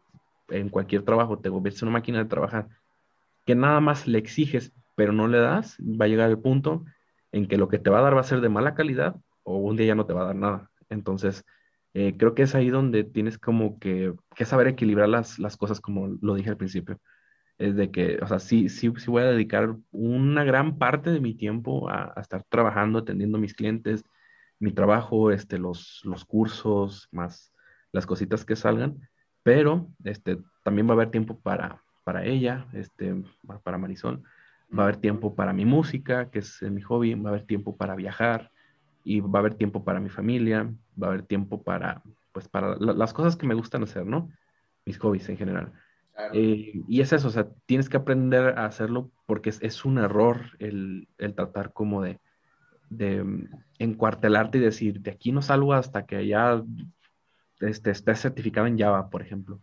en cualquier trabajo te conviertes en una máquina de trabajar, que nada más le exiges, pero no le das, va a llegar el punto en que lo que te va a dar va a ser de mala calidad o un día ya no te va a dar nada. Entonces, eh, creo que es ahí donde tienes como que, que saber equilibrar las, las, cosas, como lo dije al principio. Es de que, o sea, sí, sí, sí voy a dedicar una gran parte de mi tiempo a, a estar trabajando, atendiendo a mis clientes, mi trabajo, este, los, los cursos, más las cositas que salgan, pero este, también va a haber tiempo para, para ella, este, para Marisol, va a haber tiempo para mi música, que es mi hobby, va a haber tiempo para viajar, y va a haber tiempo para mi familia, va a haber tiempo para, pues, para las cosas que me gustan hacer, ¿no? Mis hobbies en general. Eh, y es eso, o sea, tienes que aprender a hacerlo porque es, es un error el, el, tratar como de, de mm, encuartelarte y decir, de aquí no salgo hasta que ya este, estés certificado en Java, por ejemplo.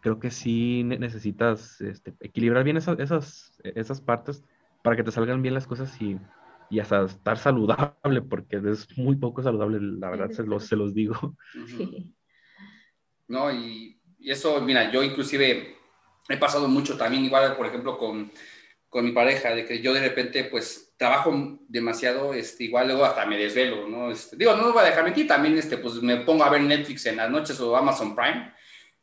Creo que sí necesitas este, equilibrar bien esas, esas, esas partes para que te salgan bien las cosas y y hasta estar saludable, porque es muy poco saludable, la verdad, se los, se los digo. No, y, eso, mira, yo inclusive he pasado mucho también, igual, por ejemplo, con, con mi pareja, de que yo de repente, pues, trabajo demasiado, este, igual luego hasta me desvelo, ¿no? Este, digo, no me voy a dejar mentir, también, este, pues, me pongo a ver Netflix en las noches o Amazon Prime,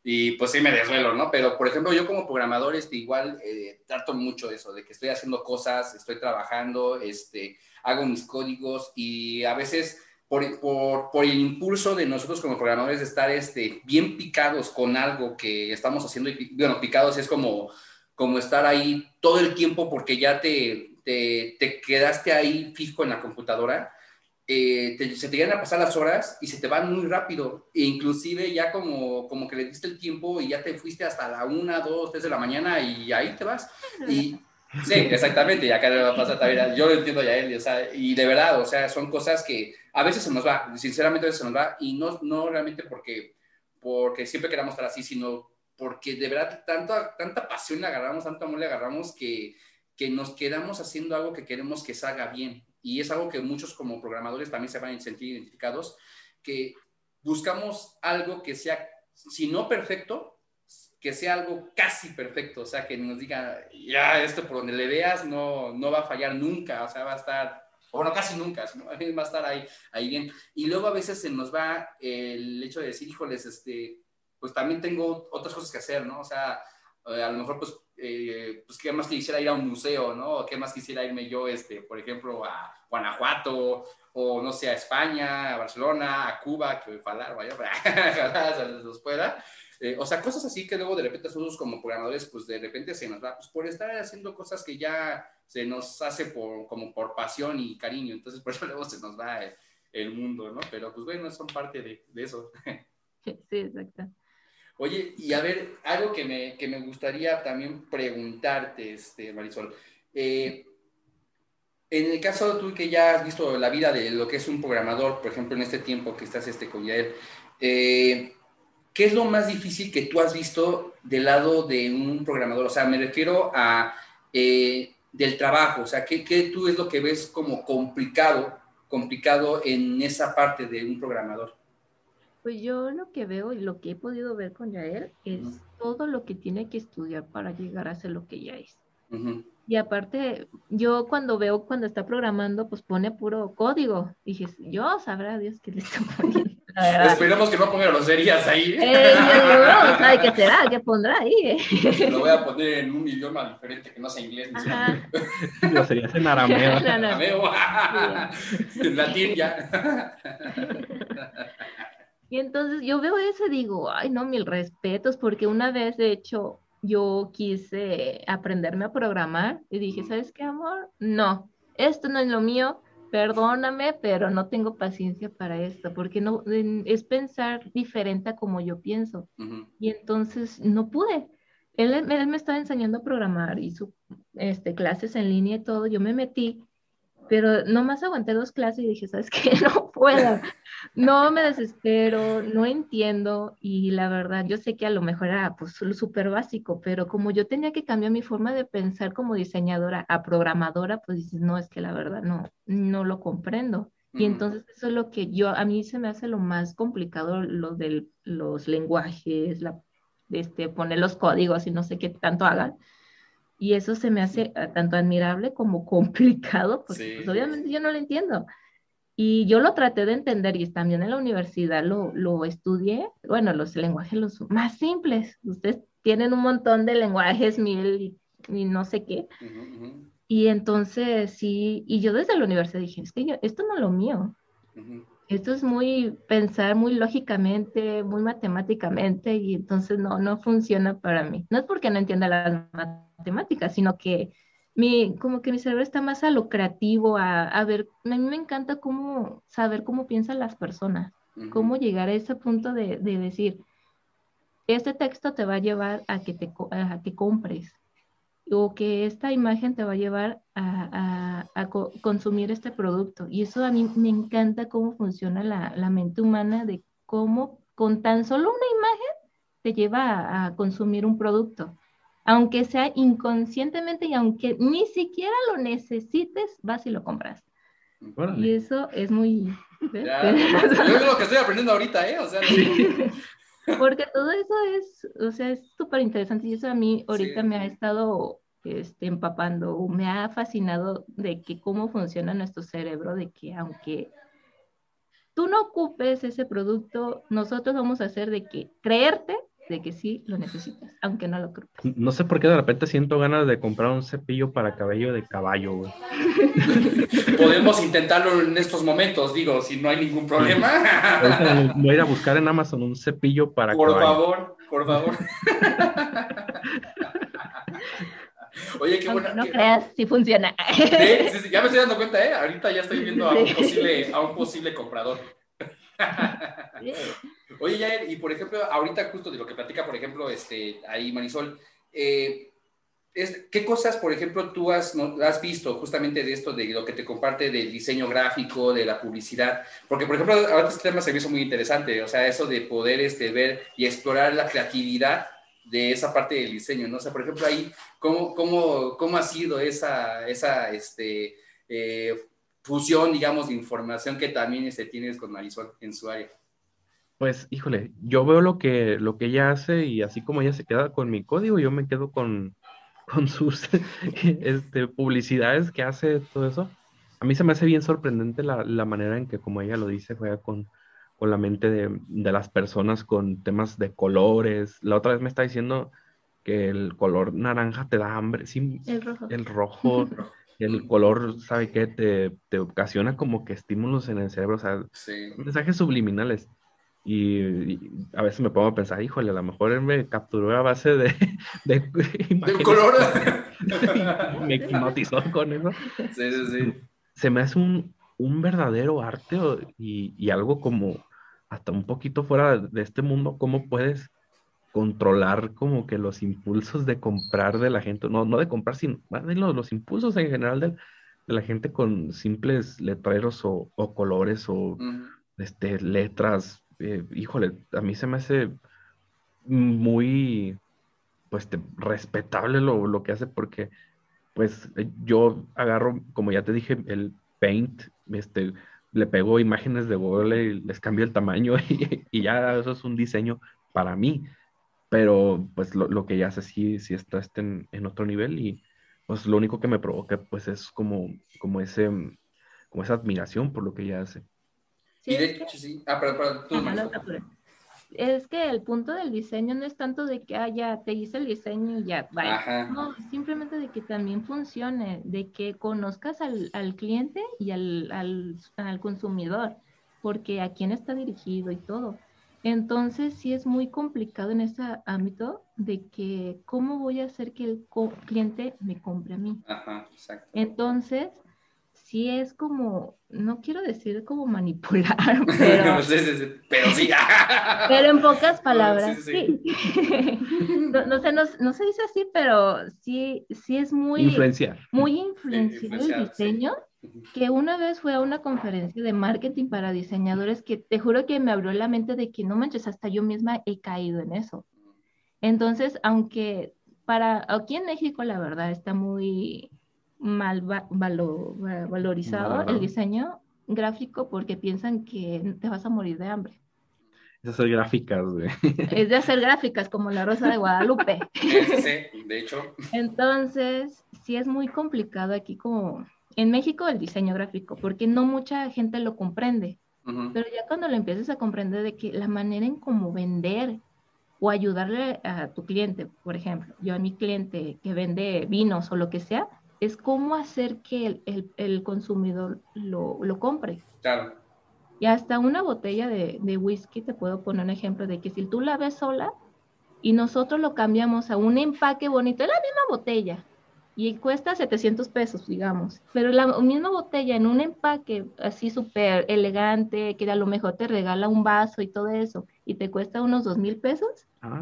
y pues sí me desvelo, ¿no? Pero, por ejemplo, yo como programador, este, igual eh, trato mucho eso, de que estoy haciendo cosas, estoy trabajando, este, hago mis códigos y a veces por, por, por, el impulso de nosotros como programadores de estar este, bien picados con algo que estamos haciendo, y, bueno, picados es como, como estar ahí todo el tiempo porque ya te, te, te quedaste ahí fijo en la computadora eh, se te llegan a pasar las horas y se te van muy rápido. E inclusive ya como, como que le diste el tiempo y ya te fuiste hasta la una, dos, tres de la mañana y ahí te vas. Y sí, exactamente, y acá le va a pasar también. Yo lo entiendo ya él, o sea, y de verdad, o sea, son cosas que a veces se nos va, sinceramente a veces se nos va, y no, no realmente porque, porque siempre queramos estar así, sino porque de verdad tanta, tanta pasión le agarramos, tanto amor le agarramos que, que nos quedamos haciendo algo que queremos que salga bien y es algo que muchos como programadores también se van a sentir identificados, que buscamos algo que sea, si no perfecto, que sea algo casi perfecto, o sea, que nos diga, ya, esto por donde le veas no, no va a fallar nunca, o sea, va a estar, bueno, casi nunca, <laughs> sino, va a estar ahí, ahí bien. Y luego a veces se nos va el hecho de decir, híjoles, este, pues también tengo otras cosas que hacer, ¿no? O sea, eh, a lo mejor pues eh, pues qué más quisiera ir a un museo, ¿no? Qué más quisiera irme yo, este, por ejemplo, a Guanajuato, o no sé, a España, a Barcelona, a Cuba, que ojalá, <laughs> ojalá se nos pueda. Eh, o sea, cosas así que luego de repente nosotros como programadores, pues de repente se nos va, pues por estar haciendo cosas que ya se nos hace por, como por pasión y cariño, entonces por eso <laughs> luego se nos va el, mundo, ¿no? Pero pues bueno, son parte de, de eso. <laughs> Sí, exacto. Oye, y a ver, algo que me, que me gustaría también preguntarte, este, Marisol. Eh, en el caso tú que ya has visto la vida de lo que es un programador, por ejemplo, en este tiempo que estás este, con Yael, eh, ¿qué es lo más difícil que tú has visto del lado de un programador? O sea, me refiero a eh, del trabajo, o sea, ¿qué, ¿qué, tú es lo que ves como complicado, complicado en esa parte de un programador? Pues yo lo que veo y lo que he podido ver con Yael es todo lo que tiene que estudiar para llegar a ser lo que ya es. Y aparte, yo cuando veo cuando está programando, pues pone puro código. Dije, yo sabrá Dios qué le está poniendo. <laughs> Esperemos que no ponga groserías ahí. Eh, no, ¿sabe qué será? ¿Qué pondrá ahí? <laughs> Lo voy a poner en un idioma diferente que no sea inglés. <laughs> Lo sería en arameo. No, no. Arameo. en latín ya. Y entonces yo veo eso y digo, ay, no, mil respetos, porque una vez, de hecho, yo quise aprenderme a programar y dije, ¿sabes qué, amor? No, esto no es lo mío, perdóname, pero no tengo paciencia para esto, porque no es pensar diferente a como yo pienso. Y entonces no pude. Él, él, me estaba enseñando a programar, hizo este, clases en línea y todo, yo me metí, pero nomás aguanté dos clases y dije, ¿sabes qué? <laughs> No puedo, no me desespero, no entiendo y la verdad, yo sé que a lo mejor era pues súper básico, pero como yo tenía que cambiar mi forma de pensar como diseñadora a programadora, pues dices, no, es que la verdad no, no lo comprendo. Y entonces eso es lo que yo, a mí se me hace lo más complicado, lo de los lenguajes, la, este, poner los códigos y no sé qué tanto hagan. Y eso se me hace ah, tanto admirable como <laughs> complicado, porque pues, obviamente yo no lo entiendo. Y yo lo traté de entender y también en la universidad lo, lo estudié. Bueno, los lenguajes los más simples. Ustedes tienen un montón de lenguajes, mil y, no sé qué. Y entonces sí, y yo desde la universidad dije, es que yo, esto no es lo mío. Esto es muy pensar muy lógicamente, muy matemáticamente, y entonces no, no funciona para mí. No es porque no entienda las matemáticas, sino que mi, como que mi cerebro está más a lo creativo, a, a ver, a mí me encanta cómo saber cómo piensan las personas, cómo llegar a ese punto de, de, decir, este texto te va a llevar a que, te, a que compres, o que esta imagen te va a llevar a, a, a consumir este producto. Y eso a mí me encanta cómo funciona la, la, mente humana, de cómo con tan solo una imagen te lleva a, consumir un producto aunque sea inconscientemente y aunque ni siquiera lo necesites, vas y lo compras. Y eso es muy... Ya, es lo que estoy aprendiendo ahorita, ¿eh? O sea, Porque todo eso es, o sea, es súper interesante y eso a mí ahorita me ha estado este, empapando, me ha fascinado de que cómo funciona nuestro cerebro, de que aunque tú no ocupes ese producto, nosotros vamos a hacer de que creerte de que sí lo necesitas, aunque no lo creo. No sé por qué de repente siento ganas de comprar un cepillo para cabello de caballo, güey. <laughs> Podemos intentarlo en estos momentos, digo, si no hay ningún problema. Voy a ir a buscar en Amazon un cepillo para por caballo. Por favor, por favor. <laughs> Oye, qué bueno. No creas, si funciona. Sí, sí, ya me estoy dando cuenta, ¿eh? Ahorita ya estoy viendo a un posible, a un posible comprador. <laughs> Oye, Yael, y por ejemplo, ahorita justo de lo que platica, por ejemplo, este, ahí Marisol, eh, es, ¿qué cosas, por ejemplo, tú has, no, has visto justamente de esto, de lo que te comparte del diseño gráfico, de la publicidad? Porque, por ejemplo, ahorita este tema se me hizo muy interesante, o sea, eso de poder este, ver y explorar la creatividad de esa parte del diseño, ¿no? O sea, por ejemplo, ahí, ¿cómo, cómo, cómo ha sido esa, esa este, eh, fusión, digamos, de información que también este, tienes con Marisol en su área? Pues, híjole, yo veo lo que, lo que ella hace y así como ella se queda con mi código, yo me quedo con, <laughs> con sus este, publicidades que hace, todo eso. A mí se me hace bien sorprendente la, la manera en que, como ella lo dice, juega con, con la mente de, de, las personas, con temas de colores. La otra vez me está diciendo que el color naranja te da hambre, sí, el rojo. El rojo <laughs> el color, ¿sabe qué? Te, te, ocasiona como que estímulos en el cerebro, o sea, mensajes subliminales. Y, a veces me pongo a pensar, híjole, a lo mejor él me capturó a base de... <laughs> De, color. <laughs> me hipnotizó con eso. Sí, sí, sí. Se me hace un, un verdadero arte y, y, algo como hasta un poquito fuera de este mundo, cómo puedes controlar como que los impulsos de comprar de la gente, no, no de comprar, sino de los, los impulsos en general de, de, la gente con simples letreros o, o colores o este, letras. Eh, híjole, a mí se me hace muy pues te, respetable lo, lo, que hace porque pues eh, yo agarro, como ya te dije, el paint, este, le pego imágenes de Google y les cambio el tamaño <laughs> y, y ya eso es un diseño para mí pero pues lo, lo que ella hace sí, sí está este en, en, otro nivel y pues lo único que me provoca pues es como, como, ese, como esa admiración por lo que ella hace. Sí, y de hecho, sí. Ah, pero tú, es que el punto del diseño no es tanto de que, ah, ya te hice el diseño y ya, vaya. No, simplemente de que también funcione, de que conozcas al, al cliente y al, al, al, consumidor, porque a quién está dirigido y todo. Entonces, sí es muy complicado en ese ámbito de que cómo voy a hacer que el cliente me compre a mí. Ajá, exacto. Entonces, sí es como, no quiero decir como manipular, <laughs> pero, sí, sí, sí. pero sí. <laughs> pero en pocas <laughs> palabras, sí. no, no, sé, no, no, se dice así, pero sí, sí es muy... Influenciar. Muy influenciar el diseño que una vez fue a una conferencia de marketing para diseñadores que te juro que me abrió la mente de que no manches, hasta yo misma he caído en eso. Entonces, aunque para aquí en México la verdad está muy mal valorizado el diseño gráfico porque piensan que te vas a morir de hambre. Es hacer gráficas, güey. Es de hacer gráficas como la Rosa de Guadalupe. <laughs> Sí, de hecho. Entonces, sí es muy complicado aquí como en México el diseño gráfico, porque no mucha gente lo comprende. Pero ya cuando lo empiezas a comprender de que la manera en cómo vender o ayudarle a tu cliente, por ejemplo, yo a mi cliente que vende vinos o lo que sea, es cómo hacer que el, el, consumidor lo, lo, compre. Claro. Y hasta una botella de, de, whisky, te puedo poner un ejemplo de que si tú la ves sola y nosotros lo cambiamos a un empaque bonito, es la misma botella, y cuesta 700 pesos, digamos. Pero la misma botella en un empaque así súper elegante, que a lo mejor te regala un vaso y todo eso, y te cuesta unos 2 mil pesos. Ah,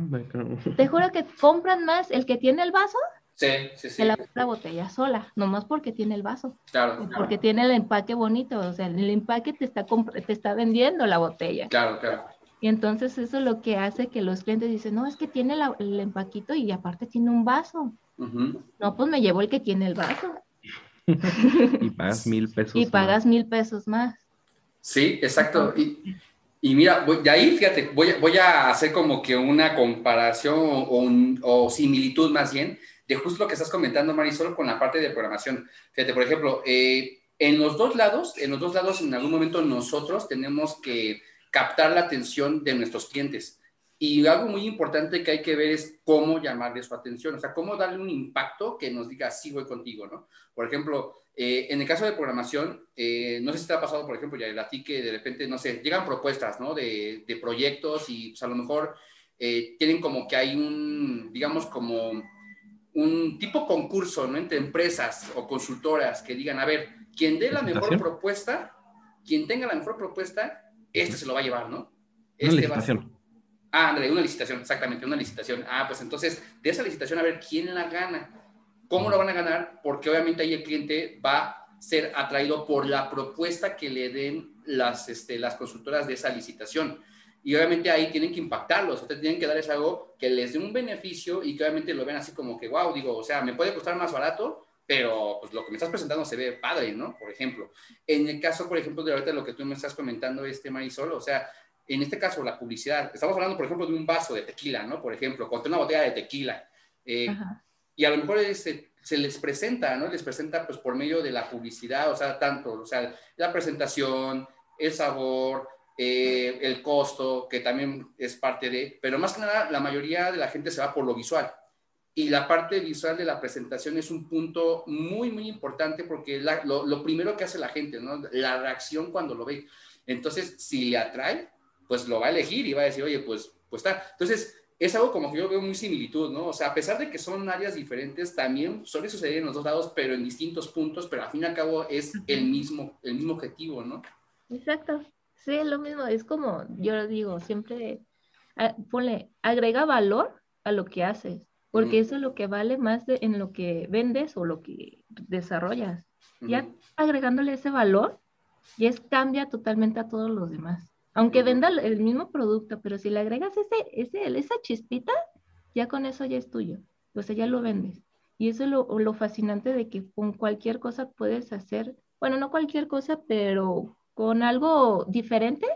te juro que compran más el que tiene el vaso sí, sí, sí. que la, la botella sola, nomás porque tiene el vaso. Claro, Porque tiene el empaque bonito, o sea, el empaque te está, te está vendiendo la botella. Claro, claro. Y entonces eso es lo que hace que los clientes dicen, no, es que tiene el empaquito y aparte tiene un vaso. No, pues me llevo el que tiene el vaso. y pagas <laughs> mil pesos. Y pagas mil pesos más. Sí, exacto. Y, y mira, de ahí, fíjate, voy, voy a hacer como que una comparación o, o, similitud más bien de justo lo que estás comentando, Marisol, con la parte de programación. Fíjate, por ejemplo, eh, en los dos lados, en los dos lados, en algún momento nosotros tenemos que captar la atención de nuestros clientes. Y algo muy importante que hay que ver es cómo llamarle su atención, o sea, cómo darle un impacto que nos diga, sí, voy contigo, ¿no? Por ejemplo, eh, en el caso de programación, eh, no sé si te ha pasado, por ejemplo, ya a ti que de repente, no sé, llegan propuestas, ¿no? De, de proyectos y pues, a lo mejor eh, tienen como que hay un, digamos, como un tipo concurso, ¿no? Entre empresas o consultoras que digan, a ver, quien dé la mejor propuesta, quien tenga la mejor propuesta, este se lo va a llevar, ¿no? Este va a Ah, André, una licitación, exactamente, una licitación. Ah, pues entonces, de esa licitación, a ver quién la gana. ¿Cómo lo van a ganar? Porque obviamente ahí el cliente va a ser atraído por la propuesta que le den las, este, las consultoras de esa licitación. Y obviamente ahí tienen que impactarlos, ustedes tienen que darles algo que les dé un beneficio y que obviamente lo ven así como que, wow, digo, o sea, me puede costar más barato, pero pues lo que me estás presentando se ve padre, ¿no? Por ejemplo. En el caso, por ejemplo, de ahorita lo que tú me estás comentando, este Marisol, o sea, en este caso, la publicidad. Estamos hablando, por ejemplo, de un vaso de tequila, ¿no? Por ejemplo, contra una botella de tequila. Eh, y a lo mejor se, se, les presenta, ¿no? Les presenta, pues, por medio de la publicidad, o sea, tanto, o sea, la presentación, el sabor, eh, el costo, que también es parte de, pero más que nada, la mayoría de la gente se va por lo visual. Y la parte visual de la presentación es un punto muy, muy importante porque lo, lo primero que hace la gente, ¿no? La reacción cuando lo ve. Entonces, si le atrae, pues lo va a elegir y va a decir, oye, pues, pues está. Entonces, es algo como que yo veo muy similitud, ¿no? O sea, a pesar de que son áreas diferentes, también suele suceder en los dos lados, pero en distintos puntos, pero al fin y al cabo es el mismo, el mismo objetivo, ¿no? Exacto. Sí, es lo mismo. Es como, yo digo, siempre ah, ponle, agrega valor a lo que haces, porque eso es lo que vale más en lo que vendes o lo que desarrollas. Ya agregándole ese valor, ya es, cambia totalmente a todos los demás. Aunque venda el mismo producto, pero si le agregas ese, ese, esa chispita, ya con eso ya es tuyo. O sea, ya lo vendes. Y eso es lo, fascinante de que con cualquier cosa puedes hacer, bueno, no cualquier cosa, pero con algo diferente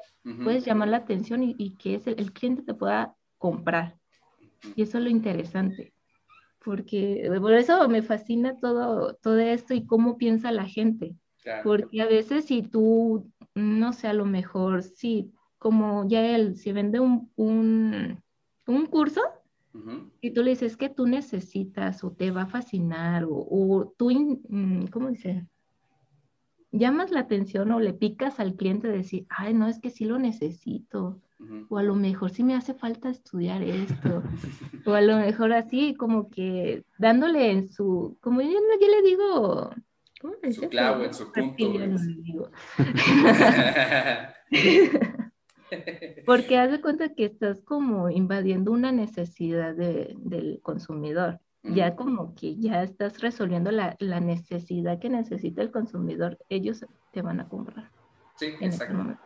puedes llamar la atención y, que es el, cliente te pueda comprar. Y eso es lo interesante. Porque por eso me fascina todo, todo esto y cómo piensa la gente. Porque a veces si tú no sé, a lo mejor sí, como ya él, si vende un, un, curso y tú le dices que tú necesitas o te va a fascinar o, tú, mm, ¿cómo dice? Llamas la atención o le picas al cliente de decir, ay, no, es que sí lo necesito. O a lo mejor sí me hace falta estudiar esto. o a lo mejor así como que dándole en su, como yo, yo le digo, su clavo en su punto. <laughs> Porque haz de cuenta que estás como invadiendo una necesidad del consumidor. ya como que ya estás resolviendo la, la, necesidad que necesita el consumidor, ellos te van a comprar. Sí, exactamente.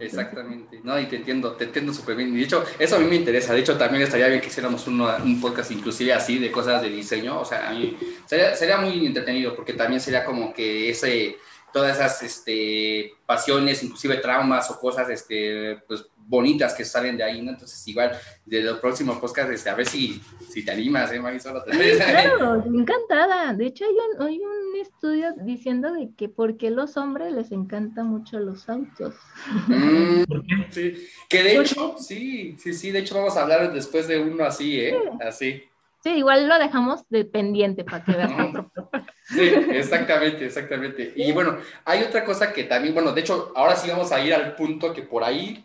Exactamente, no, y te entiendo, te entiendo súper bien. Y de hecho, eso a mí me interesa. De hecho, también estaría bien que hiciéramos un podcast inclusive así de cosas de diseño. O sea, a mí sería, sería muy entretenido porque también sería como que ese, todas esas este, pasiones, inclusive traumas o cosas este, pues, bonitas que salen de ahí, ¿no? Entonces, igual, de los próximos podcasts, este, a ver si, si te animas, ¿eh, Marisol? Claro, encantada. De hecho, hay un, hay un estudio diciendo de que por qué los hombres les encantan mucho los autos. Mm, sí, que de hecho, sí, sí, sí, de hecho vamos a hablar después de uno así, ¿eh? Así. Sí, igual lo dejamos dependiente para que veas otro. Sí, exactamente, exactamente. Y bueno, hay otra cosa que también, bueno, de hecho, ahora sí vamos a ir al punto que por ahí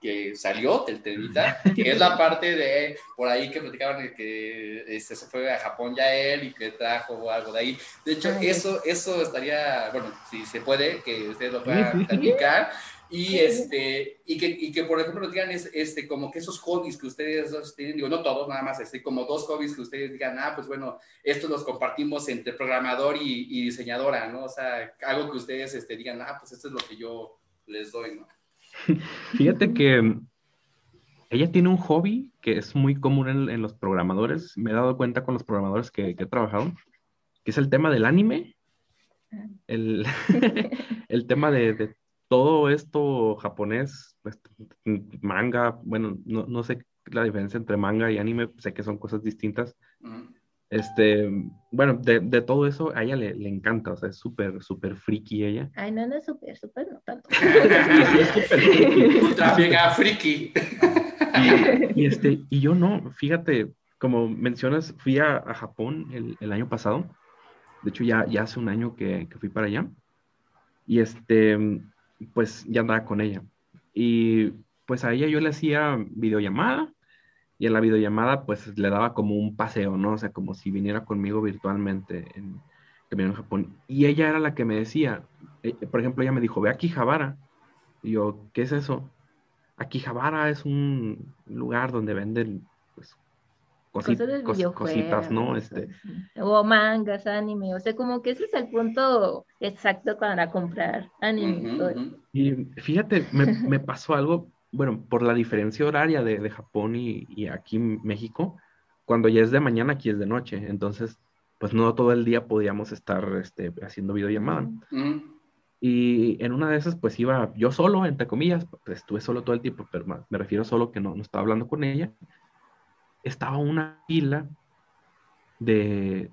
que salió del televita, que es la parte de por ahí que platicaban de que este, se fue a Japón ya él y que trajo algo de ahí. De hecho, eso, eso estaría, bueno, si se puede, que ustedes lo puedan platicar. Y, este, y, que, y que, por ejemplo, digan es, este, como que esos hobbies que ustedes tienen, digo, no todos, nada más, este, como dos hobbies que ustedes digan, ah, pues bueno, estos los compartimos entre programador y, y diseñadora, ¿no? O sea, algo que ustedes este, digan, ah, pues esto es lo que yo les doy, ¿no? <laughs> Fíjate que ella tiene un hobby que es muy común en, los programadores, me he dado cuenta con los programadores que, he trabajado, que es el tema del anime, ah. el, <laughs> el tema de todo esto japonés, pues, manga, bueno, no, no, sé la diferencia entre manga y anime, sé que son cosas distintas. Este, bueno, de, de, todo eso a ella le, le encanta, o sea, es súper, súper friki ella. Ay, no, no es súper, súper, no tanto. <laughs> Ultra mega friki. Y, este, y yo no, fíjate, como mencionas, fui a, a Japón el, el, año pasado. De hecho, ya, ya hace un año que, que fui para allá. Y este, pues ya andaba con ella. Y pues a ella yo le hacía videollamada y en la videollamada pues le daba como un paseo, ¿no? O sea, como si viniera conmigo virtualmente en, en Japón. Y ella era la que me decía, eh, por ejemplo, ella me dijo, ve a Kijabara. Y yo, ¿qué es eso? Akihabara es un lugar donde venden cositas, ¿no? Este... O mangas, anime, o sea, como que ese es el punto exacto para comprar anime. Y fíjate, me, me, pasó algo, bueno, por la diferencia horaria de, de Japón y, y, aquí en México, cuando ya es de mañana, aquí es de noche, entonces, pues no todo el día podíamos estar este, haciendo videollamada. Y en una de esas, pues iba yo solo, entre comillas, pues estuve solo todo el tiempo, pero me refiero solo que no, no estaba hablando con ella estaba una fila de,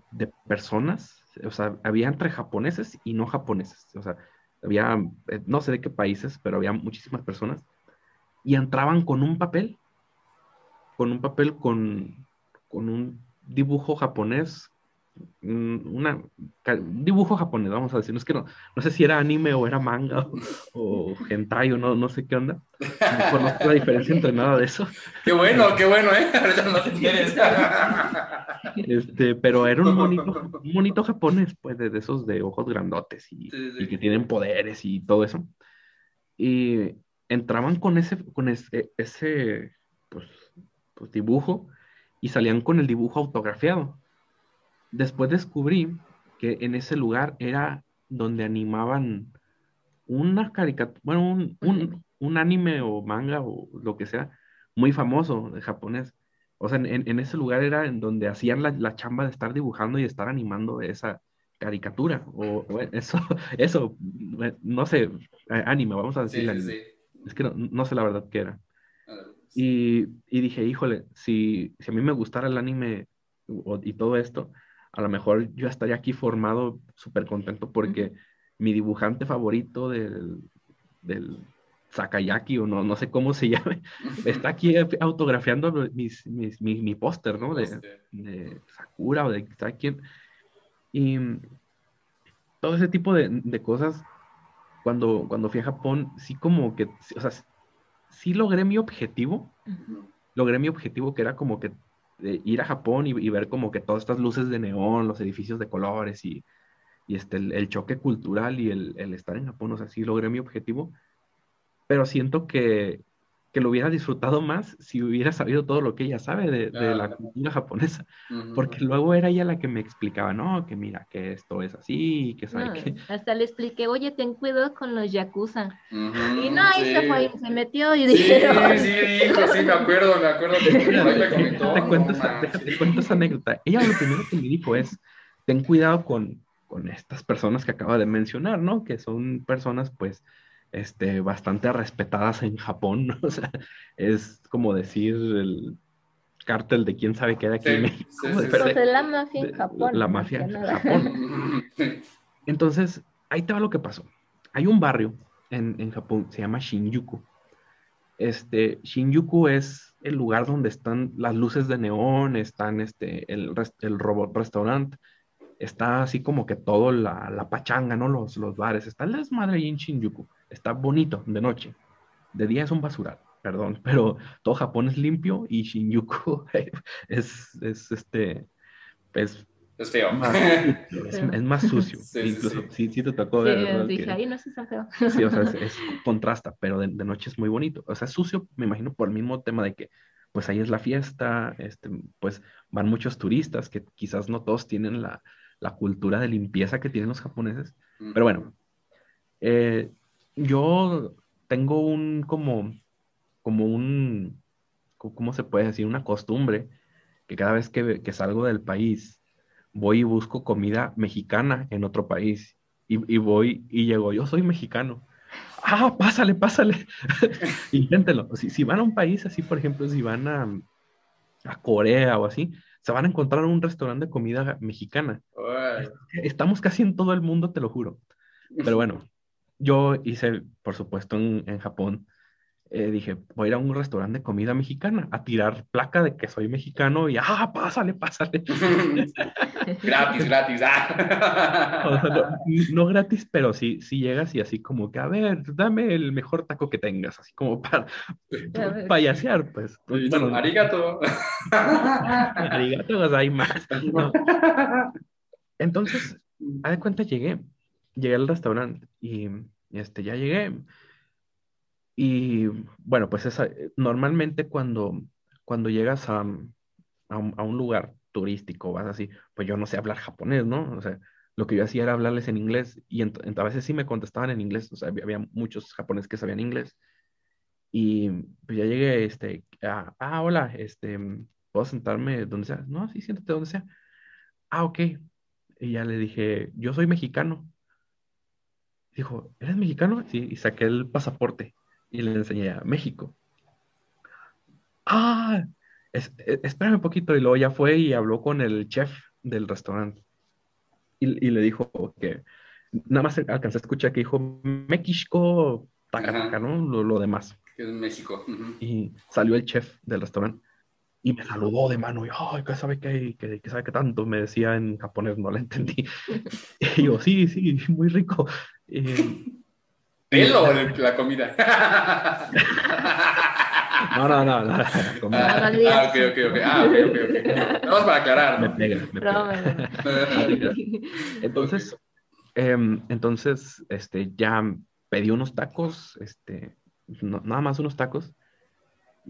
personas, o sea, había entre japoneses y no japoneses, o sea, había, eh, no sé de qué países, pero había muchísimas personas, y entraban con un papel, con un papel con, con un dibujo japonés una, un dibujo japonés, vamos a decir. No es que no, no sé si era anime o era manga o, hentai o no, no sé qué onda. No conozco la diferencia entre nada de eso. Qué bueno, qué bueno, ¿eh? <laughs> Ahorita no te quieres. Este, pero era un bonito, <laughs> un bonito japonés, pues, de, esos de ojos grandotes y, y, que tienen poderes y todo eso. Y entraban con ese, con ese, ese pues, pues dibujo y salían con el dibujo autografiado. Después descubrí que en ese lugar era donde animaban una caricatura, bueno, un, anime o manga o lo que sea, muy famoso de japonés. O sea, en, ese lugar era en donde hacían la, chamba de estar dibujando y estar animando esa caricatura. O, eso, <laughs> eso, no sé, anime, vamos a decir. Es que no, sé la verdad qué era. Y, dije, híjole, si, si a mí me gustara el anime y todo esto, a lo mejor yo estaría aquí formado súper contento porque mi dibujante favorito del, del Sakayaki o no, no sé cómo se <laughs> llame, está aquí autografiando mis, mis, mi, póster, ¿no? De, de, Sakura o de ¿sabes quién? Y todo ese tipo de, de, cosas, cuando, cuando fui a Japón, sí como que, o sea, sí logré mi objetivo, logré mi objetivo que era como que ir a Japón y, ver como que todas estas luces de neón, los edificios de colores y, este, el, choque cultural y el, el, estar en Japón, o sea, sí logré mi objetivo, pero siento que que lo hubiera disfrutado más si hubiera sabido todo lo que ella sabe de, la cultura japonesa. Porque luego era ella la que me explicaba, no, que mira, que esto es así, que sabe que... Hasta le expliqué, oye, ten cuidado con los yakuza. y no, ahí se fue, se metió y dije... Sí, sí, hijo, sí, me acuerdo, me acuerdo que me comentó. Te cuento, esa, te cuento esa anécdota. Ella lo primero que me dijo es, ten cuidado con, con estas personas que acaba de mencionar, ¿no? Que son personas, pues, este, bastante respetadas en Japón, ¿no? <laughs> O sea, es como decir el cártel de quién sabe qué de aquí en México. Pues la mafia en Japón. La mafia en Japón. <laughs> Entonces, ahí te va lo que pasó. Hay un barrio en, en Japón, se llama Shinjuku. Este, Shinjuku es el lugar donde están las luces de neón, están este, el, el robot restaurante, está así como que todo la, la pachanga, ¿no? Los, los bares, está el desmadre ahí en Shinjuku está bonito de noche. De día es un basural, perdón, <laughs> pero todo Japón es limpio y Shinjuku <laughs> es, es este, es, es feo. Más, <laughs> es, más sucio. Incluso sí, sí, te tocó ver. dije, ahí no es feo. Sí, o sea, es, contrasta, pero de, de, noche es muy bonito. O sea, es sucio, me imagino, por el mismo tema de que, pues ahí es la fiesta, este, pues van muchos turistas que quizás no todos tienen la, la cultura de limpieza que tienen los japoneses. Pero bueno, eh, yo tengo un como, como un, ¿cómo se puede decir? Una costumbre que cada vez que, que salgo del país voy y busco comida mexicana en otro país y, y voy y llego, yo soy mexicano. Ah, pásale, pásale. <laughs> Inténtelo. Si, si, van a un país así, por ejemplo, si van a, a Corea o así, se van a encontrar un restaurante de comida mexicana. Estamos casi en todo el mundo, te lo juro. Pero bueno, yo hice, por supuesto, en, en Japón, eh, dije, voy a ir a un restaurante de comida mexicana, a tirar placa de que soy mexicano y, ah, pásale, pásale. <laughs> gratis, gratis. Ah. no, gratis, pero sí, sí llegas y así como que, a ver, dame el mejor taco que tengas, así como para payasear, pues. bueno, arigato. <laughs> arigato, hay más. <laughs> Entonces, a de cuenta llegué llegué al restaurante y este, ya llegué. Y bueno, pues esa, normalmente cuando, cuando llegas a, a, un, lugar turístico, vas así, pues yo no sé hablar japonés, ¿no? O sea, lo que yo hacía era hablarles en inglés y a veces sí me contestaban en inglés, o sea, había, muchos japoneses que sabían inglés. Y pues ya llegué, este, ah, hola, este, ¿puedo sentarme donde sea? No, sí, siéntate donde sea. Ah, ok. Y ya le dije, yo soy mexicano dijo, ¿eres mexicano? Sí, y saqué el pasaporte y le enseñé a México. Ah, es, e, espérame un poquito. Y luego ya fue y habló con el chef del restaurante. Y, y le dijo que nada más alcancé a escuchar que dijo México, taca, ¿no? Lo, demás. Que es México. Y salió el chef del restaurante y me saludó de mano y, ay, ¿qué sabe qué? ¿Qué, sabe qué tanto? Me decía en japonés, no le entendí. <laughs> <laughs> y yo, sí, sí, muy rico. ¿Pelo o la comida? <laughs> No, no, no, no. Ah, ah, ok, ok, ok. Ah, ok, ok, ok. Vamos para aclarar. Me pega, me pega. entonces, eh, entonces, este, ya pedí unos tacos, este, nada más unos tacos,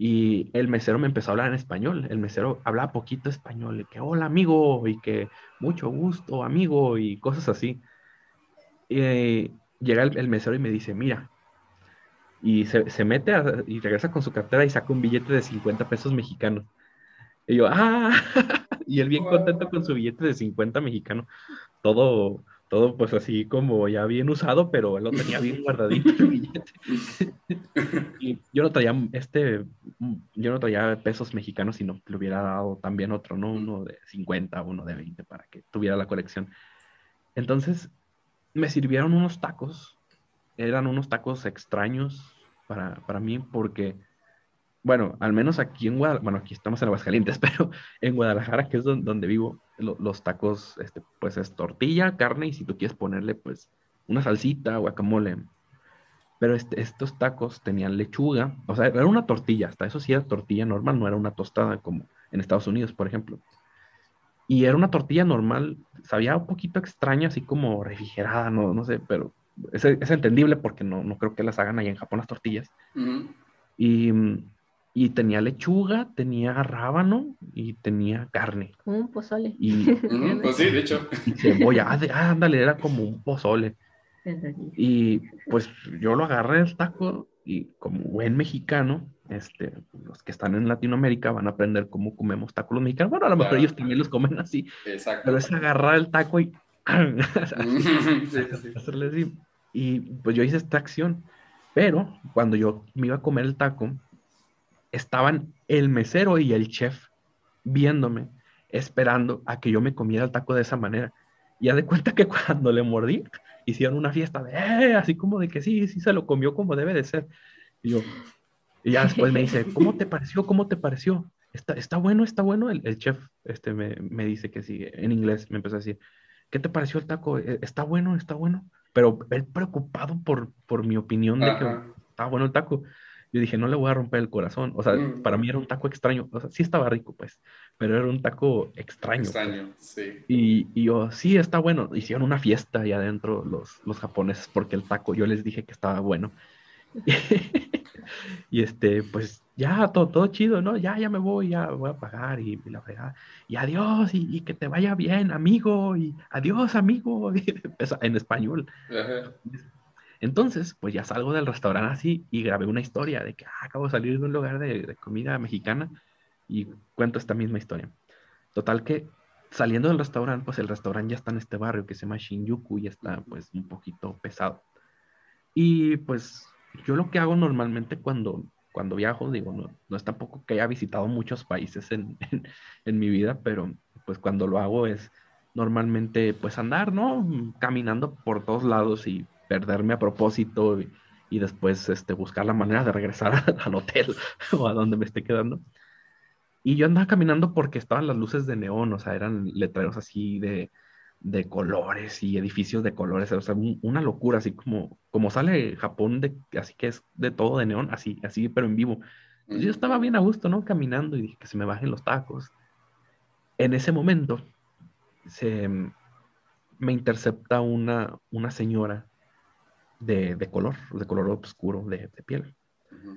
y el mesero me empezó a hablar en español. El mesero hablaba poquito español, y que hola amigo, y que mucho gusto amigo, y cosas así. Y llega el, mesero y me dice, mira, y se, mete y regresa con su cartera y saca un billete de 50 pesos mexicanos. Y yo, ah, <laughs> y él bien contento con su billete de 50 mexicanos, todo todo pues así como ya bien usado, pero él lo tenía bien <laughs> guardadito el billete. <laughs> y yo no traía este, yo no traía pesos mexicanos, sino que le hubiera dado también otro, ¿no? Uno de 50, uno de 20 para que tuviera la colección. Entonces me sirvieron unos tacos, eran unos tacos extraños para, para mí porque bueno, al menos aquí en Guadalajara, bueno, aquí estamos en Aguascalientes, <laughs> pero en Guadalajara, que es donde, vivo, los tacos, este, pues es tortilla, carne y si tú quieres ponerle, pues, una salsita, guacamole. Pero este, estos tacos tenían lechuga, o sea, era una tortilla, hasta eso sí era tortilla normal, no era una tostada como en Estados Unidos, por ejemplo. Y era una tortilla normal, sabía un poquito extraña, así como refrigerada, no, no sé, pero es, es entendible porque no, no creo que las hagan ahí en Japón las tortillas Y, y tenía lechuga, tenía rábano y tenía carne. Como un pozole. Y, <laughs> pues sí, de hecho. y cebolla, ah, ah, ándale, era como un pozole. Y pues yo lo agarré el taco y como buen mexicano, este, los que están en Latinoamérica van a aprender cómo comemos tacos los mexicanos. Bueno, a lo mejor Claro. ellos también los comen así, Exacto. pero es agarrar el taco y <laughs> <laughs> Sí, sí, sí. hacerle así. Y pues yo hice esta acción, pero cuando yo me iba a comer el taco, estaban el mesero y el chef viéndome, esperando a que yo me comiera el taco de esa manera. Y haz de cuenta que <laughs> cuando le mordí, hicieron una fiesta de, "Eh", así como de que sí, sí se lo comió como debe de ser. Y yo, y ya después me dice, <laughs> ¿cómo te pareció? ¿Cómo te pareció? ¿Está, está bueno? ¿Está bueno? El, el chef este, me, me dice que sí, en inglés me empezó a decir, ¿qué te pareció el taco? "Eh, ¿Está bueno? ¿Está bueno? Pero él preocupado por, por mi opinión de que estaba bueno el taco. Yo dije, no le voy a romper el corazón. O sea, Mm. para mí era un taco extraño. O sea, sí estaba rico, pues, pero era un taco extraño. pues. Extraño, sí. Y, y yo, sí, está bueno. Hicieron una fiesta ahí adentro los, los japoneses porque el taco, yo les dije que estaba bueno. <laughs> y este, pues ya, todo, todo chido, ¿no? Ya, ya me voy, ya voy a pagar y, y la fregada. Y adiós, y, y que te vaya bien, amigo, y adiós, amigo, <laughs> empezó en español. Ajá. Entonces, pues ya salgo del restaurante así y grabé una historia de que ah, acabo de salir de un lugar de, comida mexicana y cuento esta misma historia. Total que saliendo del restaurante, pues el restaurante ya está en este barrio que se llama Shinjuku y está pues un poquito pesado. Y pues yo lo que hago normalmente cuando, cuando viajo, digo, no, no es tampoco que haya visitado muchos países en, <laughs> en, en mi vida, pero pues cuando lo hago es normalmente pues andar, ¿no? Caminando por todos lados y perderme a propósito y, y después este, buscar la manera de regresar <laughs> al hotel <laughs> o a donde me esté quedando. Y yo andaba caminando porque estaban las luces de neón, o sea, eran letreros así de, de colores y edificios de colores, o sea, un- una locura, así como, como sale Japón, de, así que es de todo de neón, así, así, pero en vivo. Entonces yo estaba bien a gusto, ¿no? Caminando y dije que se me bajen los tacos. En ese momento se me intercepta una, una señora de, de color, de color oscuro, de, de piel. Ujú.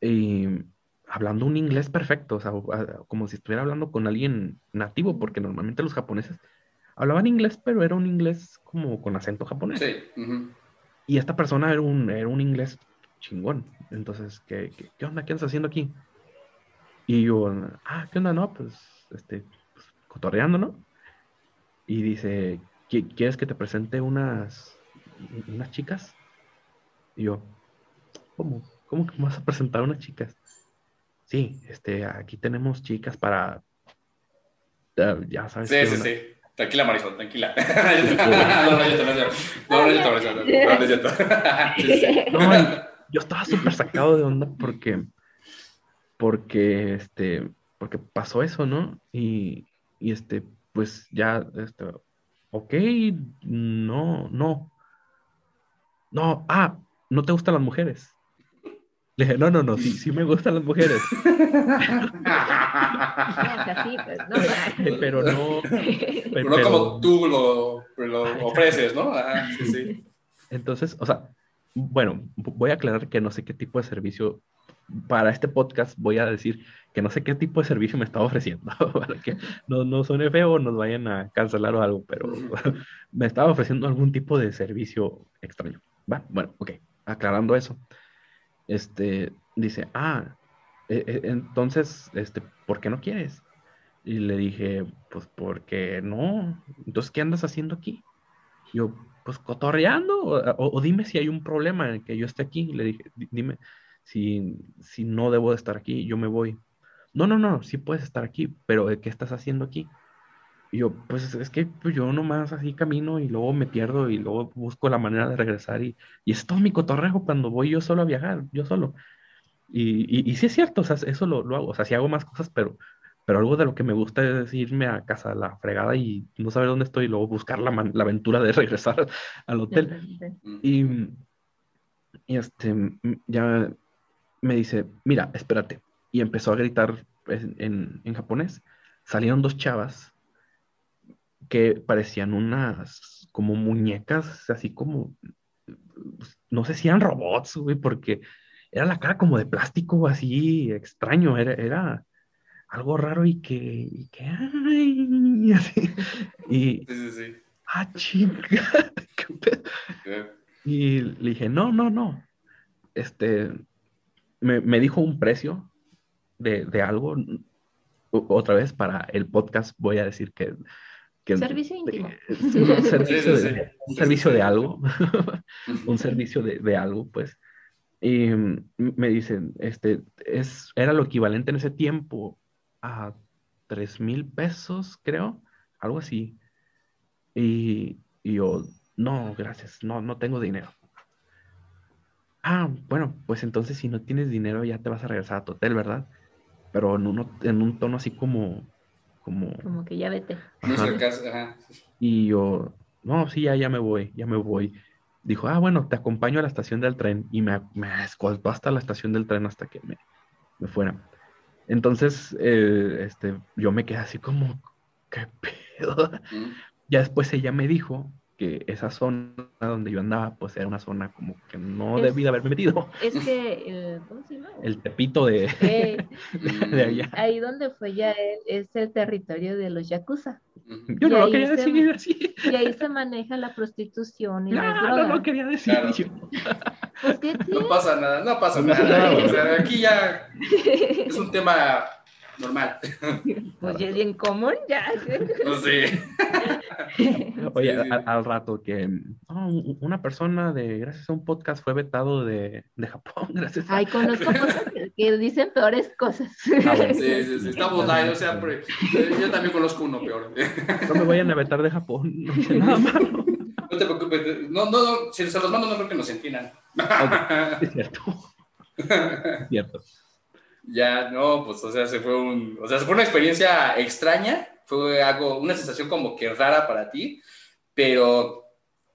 Y hablando un inglés perfecto, o sea, como si estuviera hablando con alguien nativo, porque normalmente los japoneses hablaban inglés, pero era un inglés como con acento japonés. Sí. ujú. Y esta persona era un, era un inglés chingón. Entonces, ¿qué, qué, qué onda? ¿Qué andas haciendo aquí? Y yo, ah, ¿qué onda? No, pues, este, pues, cotorreando, ¿no? Y dice, "¿Qui- ¿quieres que te presente unas, unas chicas? Y yo, ¿cómo? ¿Cómo que me vas a presentar unas chicas? Sí, este, aquí tenemos chicas para, ya sabes. Sí, sí, onda". sí. Tranquila, Marisol, tranquila. <laughs> <laughs> no, <laughs> yo estaba súper sacado de onda porque, porque, este, porque pasó eso, ¿no? Y, y este, pues ya, este, ok, no, no, no, ah, ¿no te gustan las mujeres? Le dije, no, no, no, sí, sí me gustan las mujeres, <laughs> pero no, Pero no pero- como tú lo, lo ofreces, ¿no? Ajá, sí, sí. Entonces, o sea, bueno, voy a aclarar que no sé qué tipo de servicio, para este podcast voy a decir que no sé qué tipo de servicio me estaba ofreciendo, <laughs> para que no, no suene feo o nos vayan a cancelar o algo, pero <laughs> me estaba ofreciendo algún tipo de servicio extraño. Va, bueno, ok, aclarando eso. Este, dice, ah, eh, eh, entonces, este, ¿por qué no quieres? Y le dije, pues porque no. Entonces, ¿qué andas haciendo aquí? Yo, pues cotorreando, o, dime si hay un problema en que yo esté aquí. Le dije, "Di- dime si, si no debo de estar aquí, yo me voy. No, no, no, sí puedes estar aquí, pero ¿de ¿qué estás haciendo aquí? Y yo, pues es que pues, yo nomás así camino y luego me pierdo y luego busco la manera de regresar y, y es todo mi cotorreo cuando voy yo solo a viajar, yo solo. Y, y, y sí es cierto, o sea, eso lo, lo hago, o sea, sí hago más cosas, pero, pero algo de lo que me gusta es irme a casa a la fregada y no saber dónde estoy y luego buscar la, man- la aventura de <laughs> regresar al hotel. Y, y este, ya me dice, mira, espérate. Y empezó a gritar en, en- en japonés. Salieron dos chavas que parecían unas como muñecas, así como, no sé si eran robots, güey, porque era la cara como de plástico así extraño, era, era algo raro y que, y que, ay, <laughs> así. Y, Sí, sí, sí. ah, chinga, <laughs> Y le dije, no, no, no. Este, me, me dijo un precio de, de algo. Otra vez, para el podcast voy a decir que... que Servicio íntimo. Un <laughs> servicio, Sí, sí, de, un servicio algo. <laughs> un servicio de, de algo, pues. Y me dicen, este, es, era lo equivalente en ese tiempo a tres mil pesos, creo, algo así. Y, y yo, no, gracias, no, no tengo dinero. Ah, bueno, pues entonces si no tienes dinero ya te vas a regresar a tu hotel, ¿verdad? Pero en, uno, en un tono así como, como, Como que ya vete. Ajá. ajá. Y yo, no, sí, ya, ya me voy, ya me voy. Dijo, ah, bueno, te acompaño a la estación del tren. Y me, me escoltó hasta la estación del tren hasta que me, me fuera. Entonces, eh, este, yo me quedé así como, ¿qué pedo? Mm. Ya después ella me dijo que esa zona donde yo andaba, pues era una zona como que no Es- debí de haberme metido. Es que, <laughs> el, ¿cómo se llama? El tepito de, Eh, <laughs> de allá. ahí donde fue ya él es el territorio de los yakuza. Yo y no lo quería se- decir así. Y ahí se maneja la prostitución y No, las no lo quería decir Claro. yo. Pues, ¿qué No pasa nada, no pasa nada. nada. O sea, aquí ya <laughs> es un tema normal. Pues ya es bien común, ya. No sé. <laughs> Oye, al rato que oh, u- una persona de, gracias a un podcast, fue vetado de, de Japón, <laughs> gracias a... Ay, conozco <laughs> cosas que, que dicen peores cosas. Ah, bueno. Sí, sí, sí, estamos live, o sea, pre- yo también conozco uno peor. No me vayan a vetar de Japón, no hice nada malo. No te preocupes, no, no, no, si se los mando no creo que nos entiendan. Es cierto. Es cierto. Ya, no, pues, o sea, se fue un, o sea, se fue una experiencia extraña, fue algo, una sensación como que rara para ti, pero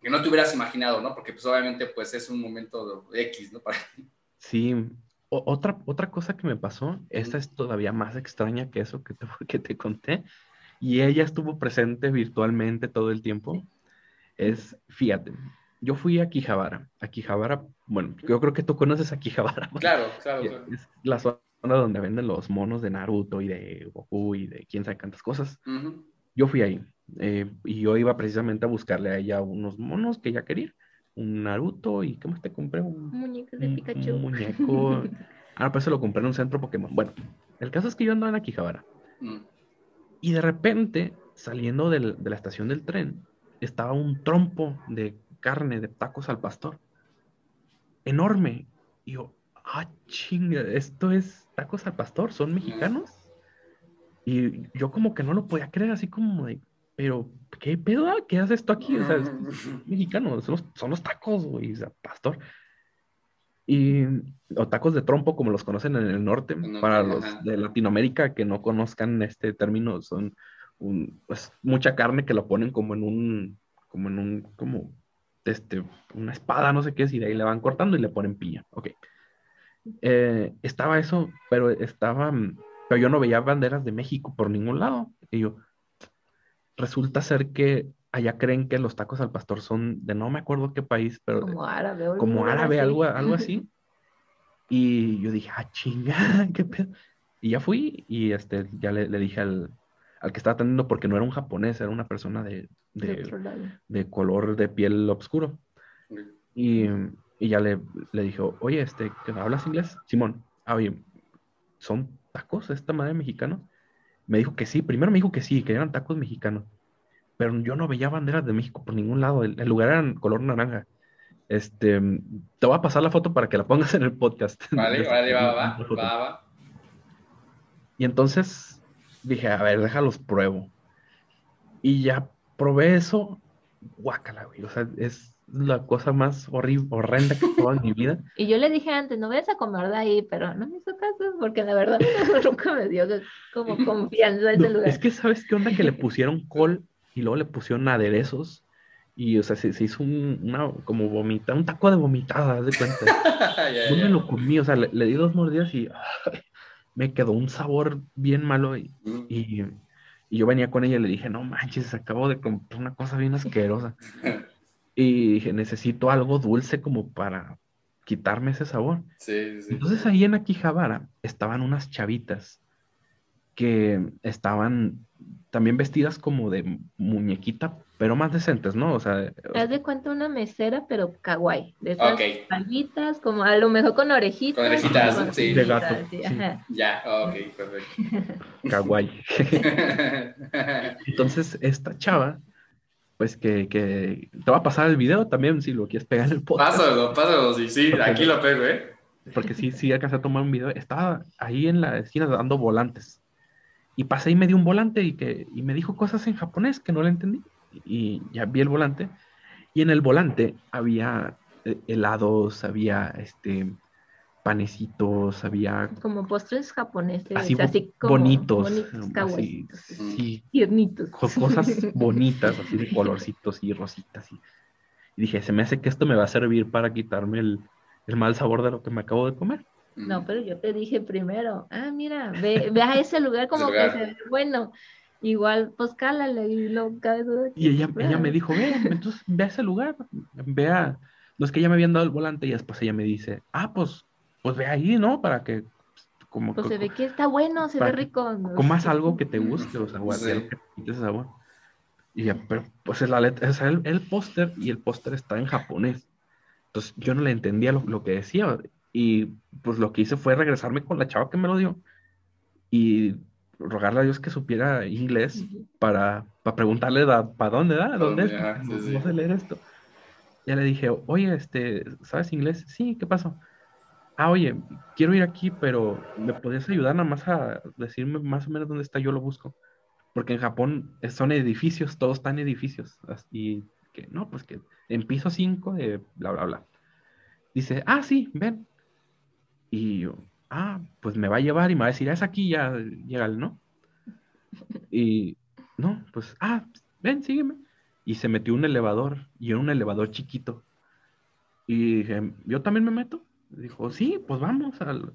que no te hubieras imaginado, ¿no? Porque, pues, obviamente, pues, es un momento X, ¿no? <laughs> Para Sí. O- otra, otra cosa que me pasó, esta es todavía más extraña que eso que te, <laughs> que te conté, y ella estuvo presente virtualmente todo el tiempo. Es, fíjate, yo fui a Quijabara. A Quijabara, bueno, yo creo que tú conoces a Quijabara. Claro, claro, claro. Es la zona donde venden los monos de Naruto y de Goku y de quién sabe cuántas cosas. Yo fui ahí eh, y yo iba precisamente a buscarle a ella unos monos que ella quería. Un Naruto y ¿qué más te compré? Un, Muñecos de un- Pikachu. un muñeco. <laughs> Ah, pues se lo compré en un centro Pokémon. Bueno, el caso es que yo andaba en Akihabara Mm. y de repente, saliendo del- de la estación del tren, estaba un trompo de carne, de tacos al pastor. Enorme. Y yo, ah, chinga, esto es tacos al pastor, ¿son mexicanos? Y yo como que no lo podía creer, así como de, pero, ¿qué pedo? ah? ¿Qué haces esto aquí? O sea, es <laughs> mexicano, son los, son los tacos, güey, o sea, pastor. Y, o tacos de trompo, como los conocen en el norte, el para los de Latinoamérica que no conozcan este término, son un, pues, mucha carne que lo ponen como en un, como en un, como, este, una espada, no sé qué es, y de ahí le van cortando y le ponen piña. Ok. Eh, estaba eso, pero estaba, mm, pero yo no veía banderas de México por ningún lado. Y yo, resulta ser que allá creen que los tacos al pastor son de no me acuerdo qué país, pero Como árabe. o como algo árabe, así. algo, algo así. <laughs> Y yo dije, ah, chinga, <laughs> qué pedo. Y ya fui y este, ya le, le dije al, al que estaba atendiendo, porque no era un japonés, era una persona de, De de color de piel oscuro. Y, y ya le, le dije, oye, este, ¿qué- ¿hablas inglés? Simón, ah, oye, ¿son tacos esta madre mexicanos? Me dijo que sí, primero me dijo que sí, que eran tacos mexicanos, pero yo no veía banderas de México por ningún lado, el, el lugar era color naranja. Este, te voy a pasar la foto para que la pongas en el podcast. <laughs> Vale, vale, va, va, va, va. Y entonces dije, a ver, déjalos pruebo. Y ya probé eso, guácala, güey. O sea, es la cosa más horrible, horrenda que he probado en mi vida. <laughs> Y yo le dije antes, no vayas a comer de ahí, pero no me hizo caso, porque la verdad <laughs> nunca me dio como <laughs> confianza ese No, lugar. es que, ¿sabes qué onda? Que le pusieron col y luego le pusieron aderezos. Y, o sea, se, se hizo un, una, como vomita, un taco de vomitada, haz de cuenta. Yo me lo comí, o sea, le, le di dos mordidas y ay, me quedó un sabor bien malo. Y, Mm. y, y yo venía con ella y le dije, no manches, acabo de comprar una cosa bien asquerosa. Y dije, necesito algo dulce como para quitarme ese sabor. Sí, sí. Entonces ahí en Akihabara estaban unas chavitas que estaban también vestidas como de muñequita, pero más decentes, ¿no? O sea, Haz de cuenta una mesera, pero kawaii. De esas Ok. palmitas, como a lo mejor con orejitas. Con orejitas, con sí. De gato, sí, sí. Ya, ok, perfecto. <laughs> kawaii. <laughs> Entonces esta chava, pues que, que te va a pasar el video también si lo quieres pegar en el podcast. pásalo, pásalo, sí, sí, aquí lo pego, ¿eh? porque sí, sí alcancé a tomar un video, estaba ahí en la esquina dando volantes. Y pasé y me dio un volante y, que, y me dijo cosas en japonés que no le entendí. Y ya vi el volante. Y en el volante había eh, helados, había este, panecitos, había Como postres japoneses, así, así, bo- como bonitos, bonitos, así, sí, tiernitos. co- cosas bonitas, así de colorcitos y rositas. Y, y dije, se me hace que esto me va a servir para quitarme el, el mal sabor de lo que me acabo de comer. No, pero yo te dije primero, ah, mira, ve, ve a ese lugar como lugar. que se ve bueno. Igual, pues cálale y lo. Y ella, ella me dijo, ve, entonces ve a ese lugar, ve a... No es que ya me habían dado el volante y después ella me dice, ah, pues, pues ve ahí, ¿no? Para que, como, Pues que- se ve que está bueno, se ve rico. comas algo que te guste, o sea, o Sí. que sabor. Y ya, pero pues es la letra, es el, el póster y el póster está en japonés. Entonces yo no le entendía lo, lo que decía. Y pues lo que hice fue regresarme con la chava que me lo dio y rogarle a Dios que supiera inglés para, para preguntarle para dónde da, dónde es, Ajá, sí, no, sí. no sé leer esto. Ya le dije, oye, este, ¿sabes inglés? Sí, ¿qué pasó? Ah, oye, quiero ir aquí, pero ¿me podrías ayudar nada más a decirme más o menos dónde está? Yo lo busco. Porque en Japón son edificios, todos están edificios. Y que, no, pues que en piso 5 de bla, bla, bla. Dice, ah, sí, ven. Y yo, ah, pues me va a llevar y me va a decir, "Ah, es aquí, ya, llégale, ¿no? Y, no, pues, ah, ven, sígueme. Y se metió un elevador, y era un elevador chiquito. Y dije, ¿yo también me meto? Dijo, sí, pues vamos al...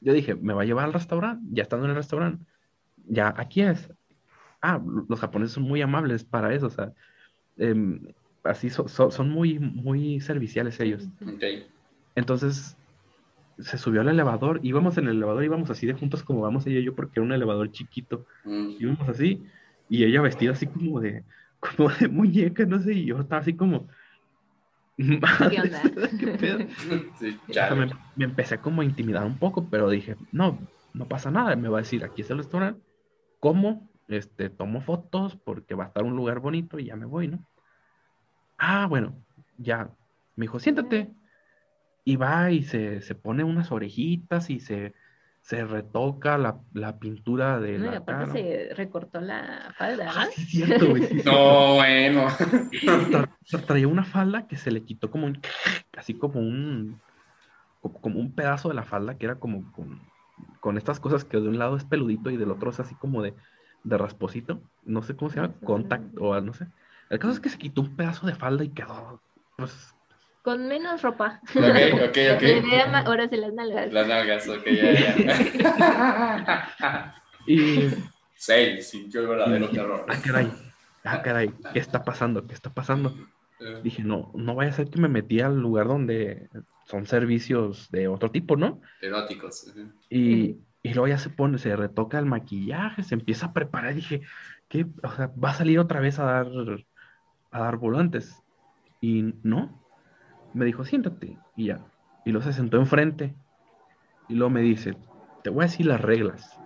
Yo dije, ¿me va a llevar al restaurante? Ya estando en el restaurante, ya, aquí es. Ah, los japoneses son muy amables para eso, o sea, em, así so- so- son muy, muy serviciales ellos. Entonces se subió al elevador, íbamos en el elevador, íbamos así de juntos como vamos ella y yo, porque era un elevador chiquito. Mm. Íbamos así, y ella vestida así como de, como de muñeca, no sé, y yo estaba así como. ¿Qué onda? <laughs> ¿Qué pedo? <laughs> Sí, O sea, chale. me, me empecé como a intimidar un poco, pero dije, no, no pasa nada, me va a decir, aquí es el restaurante, como, este, tomo fotos porque va a estar un lugar bonito y ya me voy, ¿no? Ah, bueno, ya, me dijo, siéntate, y va y se, se pone unas orejitas y se, se retoca la, la pintura de No, y la aparte cara. se recortó la falda, Ah, ¿no? sí, es cierto, güey, sí, <laughs> sí. No, bueno. Tra- tra- traía una falda que se le quitó como un, así como un, como, como un pedazo de la falda que era como con, con estas cosas que de un lado es peludito y del otro es así como de, de rasposito, no sé cómo se llama, contact o no sé. El caso es que se quitó un pedazo de falda y quedó, pues, Con menos ropa. Ok, ok, <laughs> ok. veía ma- ahora se las nalgas. Las nalgas, ok, ya, ya. <laughs> y, Seis, sintió el verdadero y- terror. ah, caray, ah, caray, ¿qué está pasando? ¿Qué está pasando? Eh, Dije, no, no vaya a ser que me metí al lugar donde son servicios de otro tipo, ¿no? Eróticos. Y, y luego ya se pone, se retoca el maquillaje, se empieza a preparar. Dije, ¿qué? O sea, va a salir otra vez a dar, a dar volantes. Y no, me dijo, siéntate. Y ya. Y luego se sentó enfrente. Y luego me dice, te voy a decir las reglas.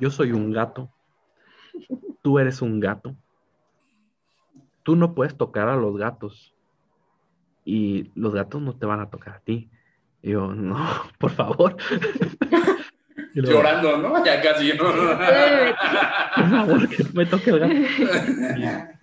Yo soy un gato. Tú eres un gato. Tú no puedes tocar a los gatos. Y los gatos no te van a tocar a ti. Y yo, no, <laughs> por favor. <laughs> Luego, Llorando, ¿no? Ya casi. ¿no? <laughs> por favor, que no me toque el gato.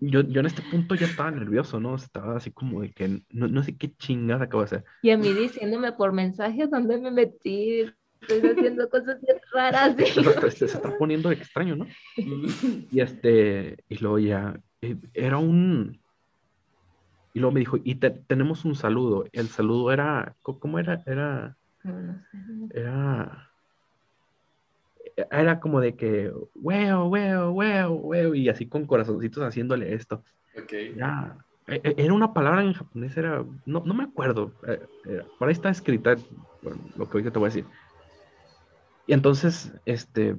Yo, yo en este punto ya estaba nervioso, ¿no? Estaba así como de que no, no sé qué chingada acabo de hacer. Y a mí diciéndome por mensajes dónde me metí. Estoy haciendo cosas bien raras. <laughs> Se, se- se está poniendo extraño, ¿no? <laughs> Y este, y luego ya, eh, era un, y luego me dijo, y te- tenemos un saludo. El saludo era, ¿cómo era? Era, No sé. era, era como de que, weo, weo, weo, weo, y así con corazoncitos haciéndole esto. Ok. Ya, e, e, era una palabra en japonés, era, no, no me acuerdo, eh, por ahí está escrita lo que ahorita te voy a decir. Y entonces, este,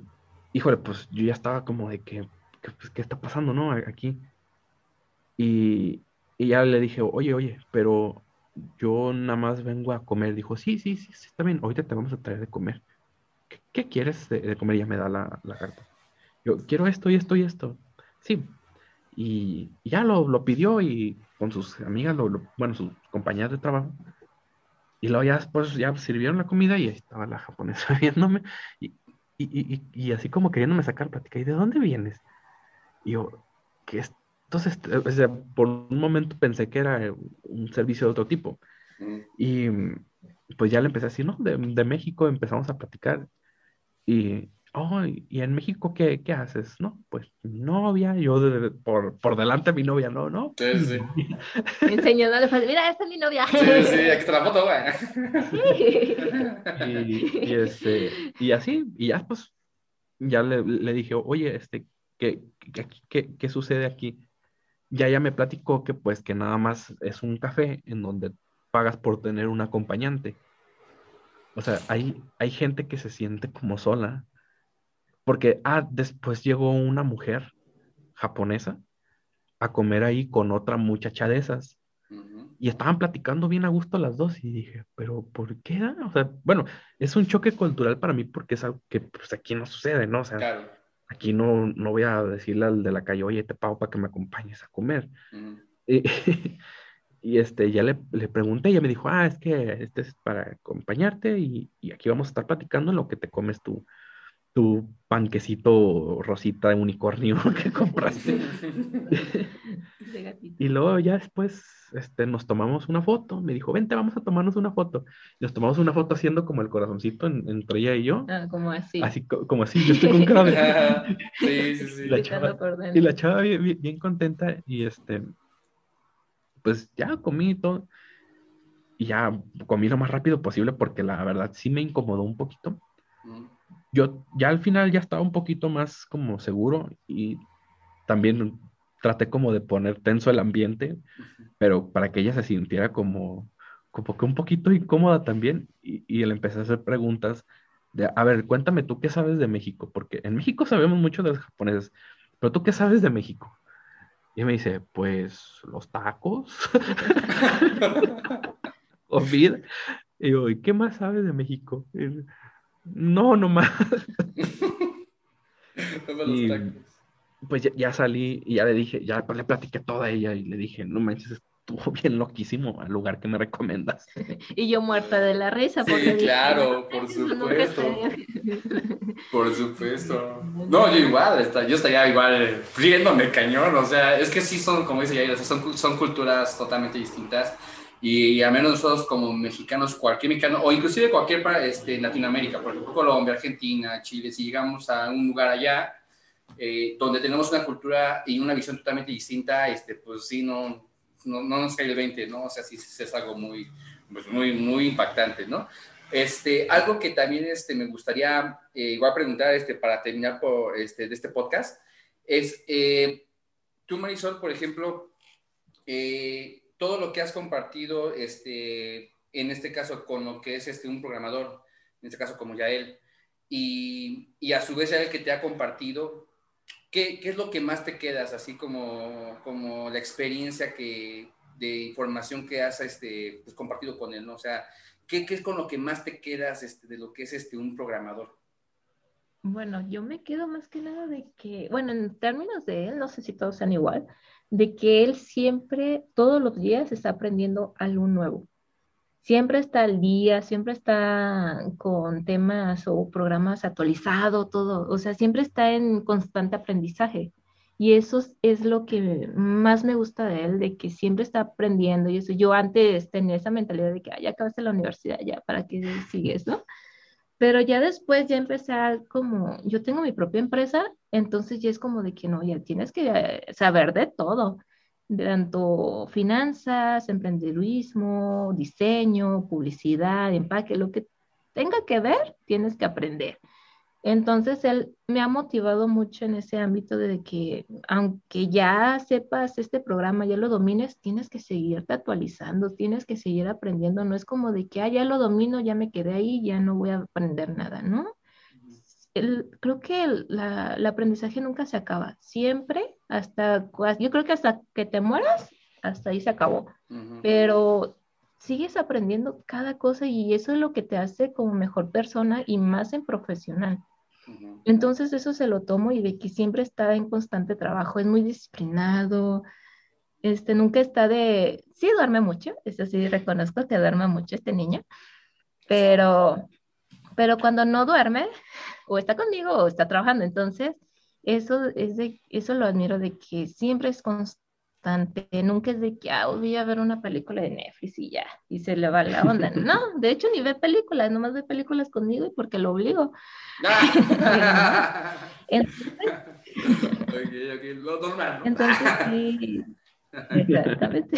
híjole, pues yo ya estaba como de que, pues, ¿qué está pasando, no? Aquí. Y, y, ya le dije, oye, oye, pero yo nada más vengo a comer. Dijo, sí, sí, sí, sí está bien, ahorita te vamos a traer de comer. ¿Qué, quieres de, comer? Y ya me da la, la carta. Yo quiero esto y esto y esto. Sí, y, ya lo, lo, pidió y con sus amigas, lo, bueno, sus compañeras de trabajo. Y luego ya después ya sirvieron la comida y ahí estaba la japonesa <laughs> viéndome y, y, y, así como queriéndome sacar plática. ¿Y de dónde vienes? Y yo, ¿qué es? Entonces, o sea, por un momento pensé que era un servicio de otro tipo. Y pues ya le empecé a decir, no, de, de México empezamos a platicar. Y, oh, ¿y en México qué, qué haces? No, pues mi novia, yo por, por delante mi novia, no, ¿no? Sí, sí. <laughs> Enseñándole, mira, esta es mi novia. Sí, sí, aquí está la foto, güey. Y, y, este, y así, y ya pues, ya le, le dije, oye, este, ¿qué, qué, qué, qué sucede aquí? Ya ya me platicó que pues que nada más es un café en donde pagas por tener un acompañante. O sea, hay, hay gente que se siente como sola porque, ah, después llegó una mujer japonesa a comer ahí con otra muchacha de esas. Y estaban platicando bien a gusto las dos y dije, pero ¿por qué? O sea, bueno, es un choque cultural para mí porque es algo que pues, aquí no sucede, ¿no? O sea, aquí no, no voy a decirle al de la calle, oye, te pago para que me acompañes a comer. <laughs> y, este, ya le, le, pregunté, ella me dijo, ah, es que este es para acompañarte y, y, aquí vamos a estar platicando en lo que te comes tú tu panquecito rosita de unicornio <laughs> que compraste. <laughs> y luego ya después este, nos tomamos una foto. Me dijo, vente, vamos a tomarnos una foto. Y nos tomamos una foto haciendo como el corazoncito entre ella y yo. Ah, como así. Así como así, yo estoy con cara de... <laughs> sí, sí, sí. Y la chava, y la chava bien, bien, contenta y este, pues ya comí todo. Y ya comí lo más rápido posible porque la verdad sí me incomodó un poquito. Yo ya al final ya estaba un poquito más como seguro y también traté como de poner tenso el ambiente, pero para que ella se sintiera como, como que un poquito incómoda también y, y le empecé a hacer preguntas de, a ver, cuéntame tú qué sabes de México, porque en México sabemos mucho de los japoneses, pero tú qué sabes de México. Y me dice, pues los tacos, <laughs> <laughs> comida. Y yo, ¿y qué más sabes de México? No, no más. <laughs> pues ya, salí y ya le dije, ya le platiqué toda ella y le dije, no manches, estuvo <laughs> bien loquísimo el lugar que me recomiendas. <laughs> y yo muerta de la risa. Porque claro, por supuesto. <laughs> por supuesto. No, yo igual, yo estaría igual riéndome cañón, o sea, es que sí son, como dice Yair, son, son culturas totalmente distintas y a menos nosotros como mexicanos, cualquier mexicano, o inclusive cualquier este, Latinoamérica, por ejemplo, Colombia, Argentina, Chile, si llegamos a un lugar allá eh, donde tenemos una cultura y una visión totalmente distinta, este, pues sí, no, no, no nos cae el 20, ¿no? O sea, sí, es algo muy, pues muy, muy impactante, ¿no? Este, algo que también este, me gustaría eh, igual preguntar este, para terminar por, este, de este podcast es, eh, tú Marisol, por ejemplo, eh, todo lo que has compartido, este, en este caso con lo que es este, un programador, en este caso como Yael, y, y a su vez Yael que te ha compartido, ¿qué, ¿qué, es lo que más te quedas, así como, como la experiencia que, de información que has este, pues, compartido con él, ¿no? O sea, ¿qué, ¿qué, es con lo que más te quedas este, de lo que es este, un programador? Bueno, yo me quedo más que nada de que, bueno, en términos de él, no sé si todos sean igual, de que él siempre, todos los días, está aprendiendo algo nuevo. Siempre está al día, siempre está con temas o programas actualizados, todo, o sea, siempre está en constante aprendizaje. Y eso es lo que más me gusta de él, de que siempre está aprendiendo. Y eso, yo antes tenía esa mentalidad de que ya acabaste la universidad, ya, ¿para qué sigues, no? Pero ya después ya empecé a como, yo tengo mi propia empresa, entonces ya es como de que no, ya tienes que eh, saber de todo, tanto finanzas, emprendedurismo, diseño, publicidad, empaque, lo que tenga que ver, tienes que aprender. Entonces, él me ha motivado mucho en ese ámbito de que, aunque ya sepas este programa, ya lo domines, tienes que seguirte actualizando, tienes que seguir aprendiendo. No es como de que, ah, ya lo domino, ya me quedé ahí, ya no voy a aprender nada, ¿no? Creo que el, aprendizaje nunca se acaba. Siempre, hasta, yo creo que hasta que te mueras, hasta ahí se acabó. Pero sigues aprendiendo cada cosa y eso es lo que te hace como mejor persona y más en profesional. Entonces eso se lo tomo y de que siempre está en constante trabajo, es muy disciplinado, este, nunca está de, sí duerme mucho, eso sí reconozco que duerme mucho este niño, pero, pero cuando no duerme, o está conmigo o está trabajando, entonces eso, es de, eso lo admiro de que siempre es constante nunca es de que ah, voy a ver una película de Netflix y ya, y se le va la onda. <laughs> No, de hecho ni ve películas, nomás ve películas conmigo y porque lo obligo. <laughs> Entonces, sí, <laughs> exactamente.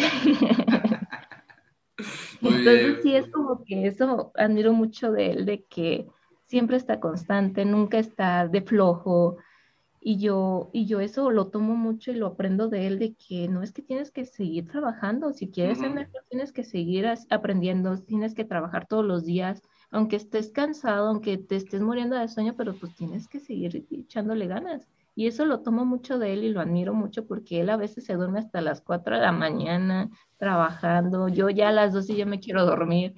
Entonces sí es como que eso admiro mucho de él, de que siempre está constante, nunca está de flojo, y yo, y yo eso lo tomo mucho y lo aprendo de él, de que no es que tienes que seguir trabajando, si quieres ser mejor, tienes que seguir aprendiendo, tienes que trabajar todos los días, aunque estés cansado, aunque te estés muriendo de sueño, pero pues tienes que seguir echándole ganas. Y eso lo tomo mucho de él y lo admiro mucho porque él a veces se duerme hasta las 4 de la mañana trabajando. Yo ya a las 12 ya me quiero dormir.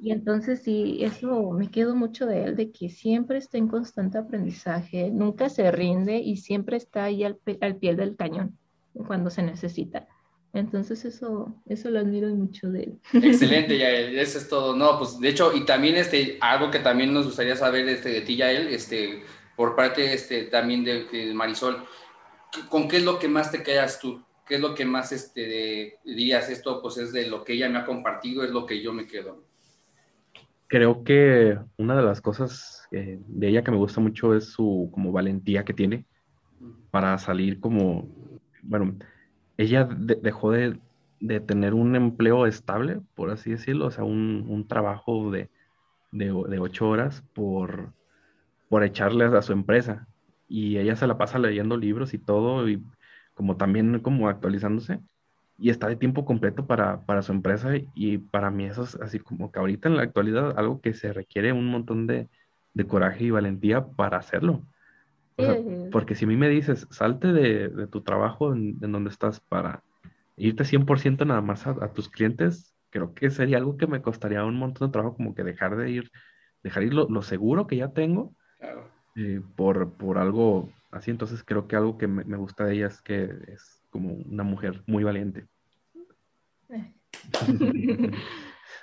Y entonces sí, eso me quedo mucho de él, de que siempre está en constante aprendizaje, nunca se rinde y siempre está ahí al, al pie del cañón cuando se necesita. Entonces eso, eso lo admiro mucho de él. <laughs> Excelente, Yael, eso es todo. No, pues de hecho, y también este, algo que también nos gustaría saber este, de ti, Yael, este, por parte este, también de, Marisol, ¿con qué es lo que más te quedas tú? ¿Qué es lo que más este, dirías? Esto pues es de lo que ella me ha compartido, es lo que yo me quedo. Creo que una de las cosas eh, de ella que me gusta mucho es su como valentía que tiene para salir como, bueno, ella dejó de, de, tener un empleo estable, por así decirlo, o sea, un, un trabajo de, de, de ocho horas por por echarle a su empresa. Y ella se la pasa leyendo libros y todo, y como también como actualizándose. Y está de tiempo completo para, para su empresa. Y para mí eso es así como que ahorita en la actualidad algo que se requiere un montón de, de coraje y valentía para hacerlo. porque si a mí me dices, salte de, de tu trabajo en, donde estás para irte 100% nada más a, tus clientes, creo que sería algo que me costaría un montón de trabajo, como que dejar de ir, dejar ir lo, lo seguro que ya tengo eh, por, por algo así. Entonces creo que algo que me, gusta de ella es que es como una mujer muy valiente. <laughs>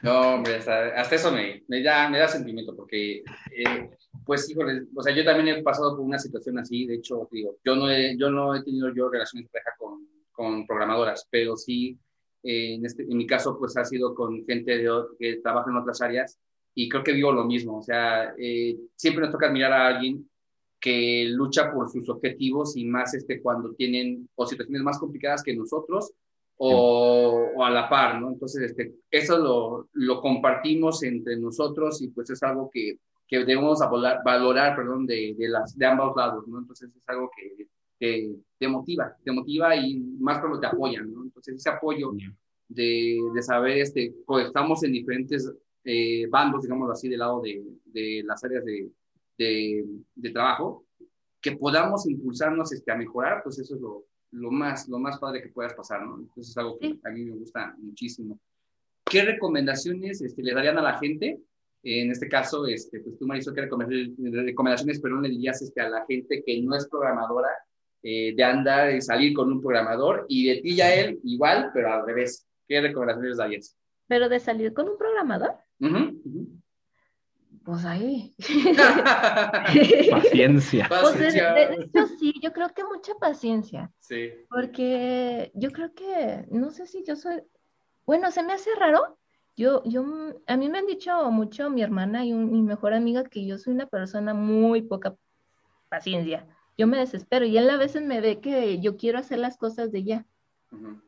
No, hombre, hasta, eso me, me, da, me da sentimiento, porque, eh, pues, híjole, o sea, yo también he pasado por una situación así, de hecho, digo, yo no he, yo no he tenido yo relaciones de pareja con, con programadoras, pero sí, eh, en, este, en mi caso, pues, ha sido con gente de, que trabaja en otras áreas, y creo que digo lo mismo, o sea, eh, siempre nos toca admirar a alguien que lucha por sus objetivos y más este, cuando tienen o situaciones más complicadas que nosotros o, o a la par, ¿no? Entonces, este, eso lo, lo, compartimos entre nosotros y pues es algo que, que debemos valorar, valorar perdón, de, de, las, de ambos lados, ¿no? Entonces es algo que, te motiva, te motiva y más cuando te apoyan, ¿no? Entonces ese apoyo de, de saber, este, pues estamos en diferentes eh, bandos, digamos así, del lado de, de las áreas de, de, trabajo, que podamos impulsarnos este, a mejorar, pues eso es lo, lo, más, lo más padre que puedas pasar, ¿no? Entonces es algo que a mí me gusta muchísimo. ¿Qué recomendaciones este, le darían a la gente? En este caso, este, pues tú, Marisol, ¿qué recomendaciones, pero no le dirías este, a la gente que no es programadora eh, de andar y salir con un programador y de ti ya él igual, pero al revés? ¿Qué recomendaciones darías? ¿Pero de salir con un programador? Pues ahí. <laughs> <laughs> paciencia. Pues de, hecho, sí, yo creo que mucha paciencia. Sí. Porque yo creo que, no sé si yo soy, bueno, se me hace raro. Yo, yo, a mí me han dicho mucho mi hermana y mi mejor amiga que yo soy una persona muy poca paciencia. Yo me desespero y él a veces me ve que yo quiero hacer las cosas de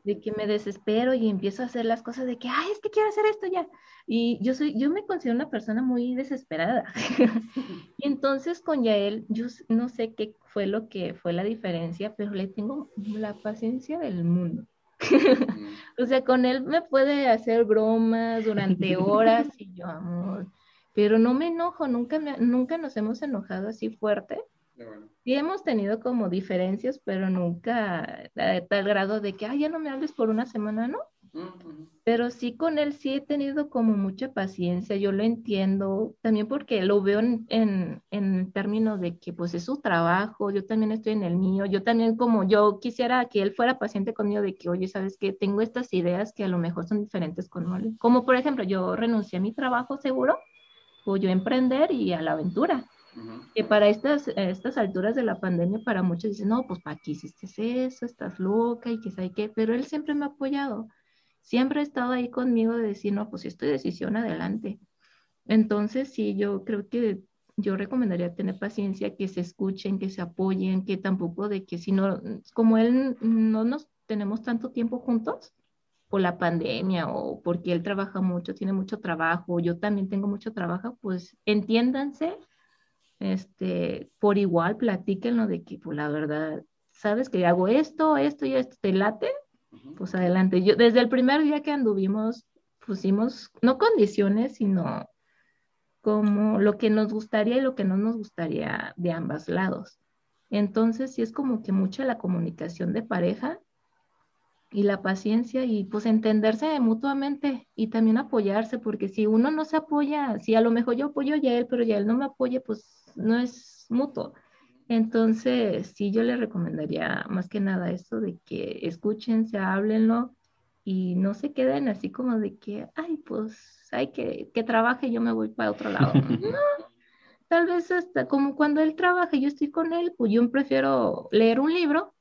de que me desespero y empiezo a hacer las cosas de que, ay, es que quiero hacer esto ya. Y yo soy, yo me considero una persona muy desesperada. <laughs> y entonces con Yael, yo no sé qué fue lo que fue la diferencia, pero le tengo la paciencia del mundo. <laughs> o sea, con él me puede hacer bromas durante horas y yo, amor, pero no me enojo, nunca, me, nunca nos hemos enojado así fuerte. Sí hemos tenido como diferencias, pero nunca a tal grado de que, ay, ya no me hables por una semana, ¿no? Pero sí con él sí he tenido como mucha paciencia, yo lo entiendo, también porque lo veo en, en, en, términos de que pues es su trabajo, yo también estoy en el mío, yo también como yo quisiera que él fuera paciente conmigo de que, oye, sabes que tengo estas ideas que a lo mejor son diferentes con él. Como por ejemplo, yo renuncié a mi trabajo seguro, o yo emprender y a la aventura. Que para estas, estas alturas de la pandemia, para muchos dicen, no, pues ¿para qué hiciste eso? Estás loca y que sabe qué, pero él siempre me ha apoyado siempre ha estado ahí conmigo de decir, no, pues esto decisión, adelante. Entonces, sí, yo creo que yo recomendaría tener paciencia, que se escuchen, que se apoyen, que tampoco de que si no, como él no nos tenemos tanto tiempo juntos por la pandemia o porque él trabaja mucho, tiene mucho trabajo, yo también tengo mucho trabajo, pues entiéndanse, este, por igual, platíquenlo de que, pues la verdad, sabes que hago esto, esto y esto, ¿te late? pues adelante. Yo desde el primer día que anduvimos pusimos no condiciones, sino como lo que nos gustaría y lo que no nos gustaría de ambos lados. Entonces, sí es como que mucha la comunicación de pareja y la paciencia y pues entenderse mutuamente y también apoyarse, porque si uno no se apoya, si a lo mejor yo apoyo ya él, pero ya él no me apoya, pues no es mutuo. Entonces, sí, yo le recomendaría más que nada eso de que escúchense, háblenlo y no se queden así como de que, ay, pues hay que, que trabaje, yo me voy para otro lado. <laughs> no, tal vez hasta como cuando él trabaja, yo estoy con él, pues yo prefiero leer un libro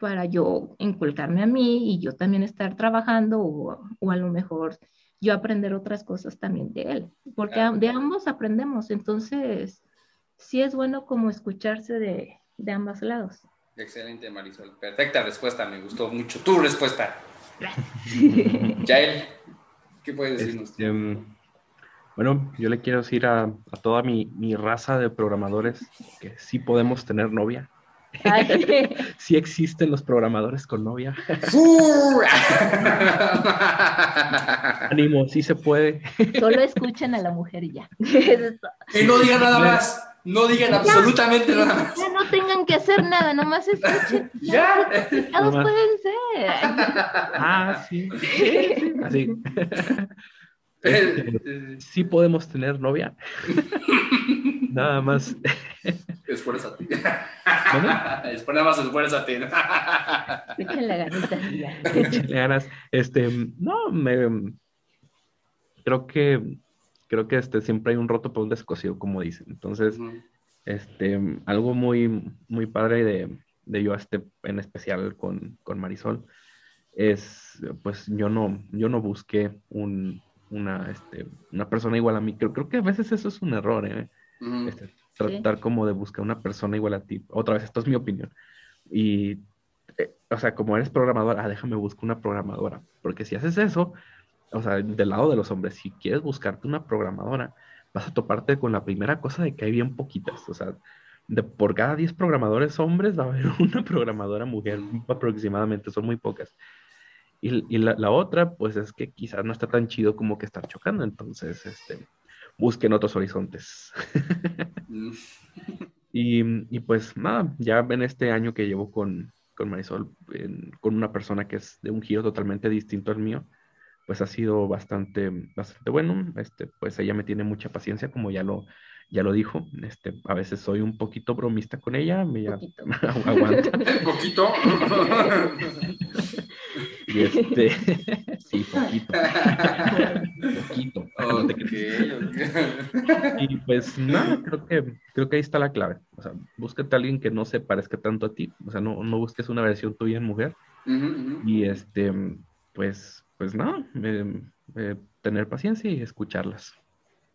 para yo inculcarme a mí y yo también estar trabajando o, o a lo mejor yo aprender otras cosas también de él, porque de ambos aprendemos, entonces sí es bueno como escucharse de, de ambos lados. Excelente, Marisol. Perfecta respuesta, me gustó mucho tu respuesta. Yael, ¿qué puedes decirnos? Este, mm, bueno, yo le quiero decir a, a toda mi, mi, raza de programadores que sí podemos tener novia. <laughs> sí existen los programadores con novia. <laughs> Ánimo, sí se puede. Solo escuchen a la mujer y ya. <laughs> y no digan nada más. No digan absolutamente nada más. Ya no tengan que hacer nada, nomás escuchen. Ya. Todos pueden ser. Ah, sí. Así. Este, sí podemos tener novia. Nada más. Esfuérzate. ¿Bueno? <laughs> Nada más esfuérzate. Échenle ganitas. Échenle ganas. Este, no, me creo que creo que este, siempre hay un roto por un descosido, como dicen. Entonces, este, algo muy, muy padre de, de yo este, en especial con, con, Marisol es, pues yo no, yo no busqué un, una, este, una persona igual a mí. Creo, creo que a veces eso es un error, ¿eh? Este, tratar como de buscar una persona igual a ti. Otra vez, esto es mi opinión. Y, eh, o sea, como eres programadora, ah, déjame buscar una programadora. Porque si haces eso, o sea, del lado de los hombres, si quieres buscarte una programadora, vas a toparte con la primera cosa de que hay bien poquitas. O sea, de por cada 10 programadores hombres va a haber <laughs> una programadora mujer aproximadamente, son muy pocas. Y, y la, la, otra, pues es que quizás no está tan chido como que estar chocando, entonces, este, busquen otros horizontes. <laughs> Y, y, pues nada, ya en este año que llevo con, con Marisol, con una persona que es de un giro totalmente distinto al mío, pues ha sido bastante, bastante bueno. Este, pues ella me tiene mucha paciencia, como ya lo, ya lo dijo. Este, a veces soy un poquito bromista con ella, me <laughs> aguanta. ¿Un <laughs> poquito? Y este, <laughs> sí, poquito. poquito. Y pues no, creo que, creo que ahí está la clave. O sea, búsquete a alguien que no se parezca tanto a ti. O sea, no, no busques una versión tuya en mujer. Y este, pues pues no, tener paciencia y escucharlas.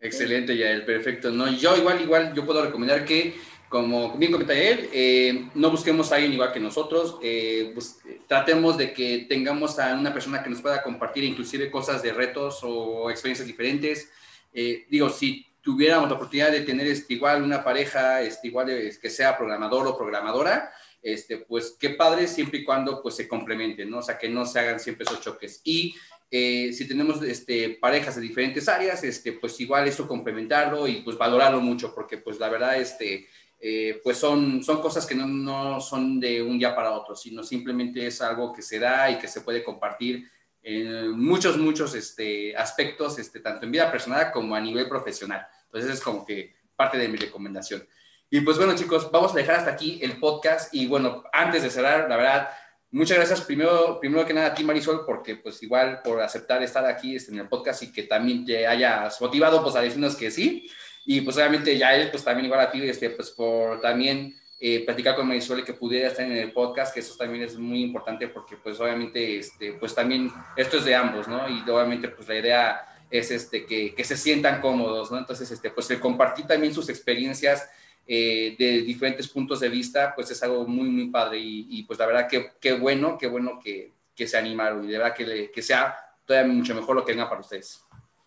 Excelente, Yael, perfecto. No, yo igual, igual, yo puedo recomendar que, como bien comenta él, eh, no busquemos a alguien igual que nosotros, eh, pues, tratemos de que tengamos a una persona que nos pueda compartir inclusive cosas de retos o experiencias diferentes. Eh, digo, si tuviéramos la oportunidad de tener este, igual una pareja, este, igual que sea programador o programadora, este, pues qué padre siempre y cuando pues se complementen, ¿no? O sea, que no se hagan siempre esos choques. Y eh, si tenemos este, parejas de diferentes áreas, este, pues igual eso complementarlo y pues valorarlo mucho, porque pues la verdad, este, eh, pues son, son cosas que no, no, son de un día para otro, sino simplemente es algo que se da y que se puede compartir en muchos, muchos este, aspectos, este, tanto en vida personal como a nivel profesional. Entonces es como que parte de mi recomendación. Y pues bueno, chicos, vamos a dejar hasta aquí el podcast. Y bueno, antes de cerrar, la verdad, muchas gracias primero, primero que nada a ti, Marisol, porque pues igual por aceptar estar aquí este, en el podcast y que también te hayas motivado pues a decirnos que sí. Y pues obviamente ya él, pues también igual a ti, este, pues por también eh, platicar con Marisol que pudiera estar en el podcast, que eso también es muy importante porque pues obviamente, este, pues también esto es de ambos, ¿no? Y obviamente pues la idea es este, que, que se sientan cómodos, ¿no? Entonces, este, pues el compartir también sus experiencias eh, de diferentes puntos de vista, pues es algo muy, muy padre y, pues la verdad que qué bueno, qué bueno que, que, se animaron y de verdad que, que sea todavía mucho mejor lo que venga para ustedes.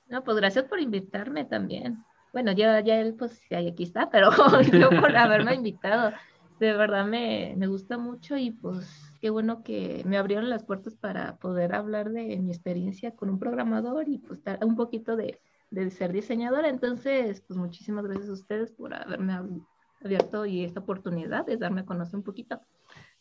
No, pues gracias por invitarme también. Bueno, ya, ya él pues aquí está, pero <laughs> yo por haberme invitado. De verdad me, me gusta mucho y pues qué bueno que me abrieron las puertas para poder hablar de mi experiencia con un programador y pues un poquito de, de ser diseñadora. Entonces, pues muchísimas gracias a ustedes por haberme abierto y esta oportunidad de darme a conocer un poquito.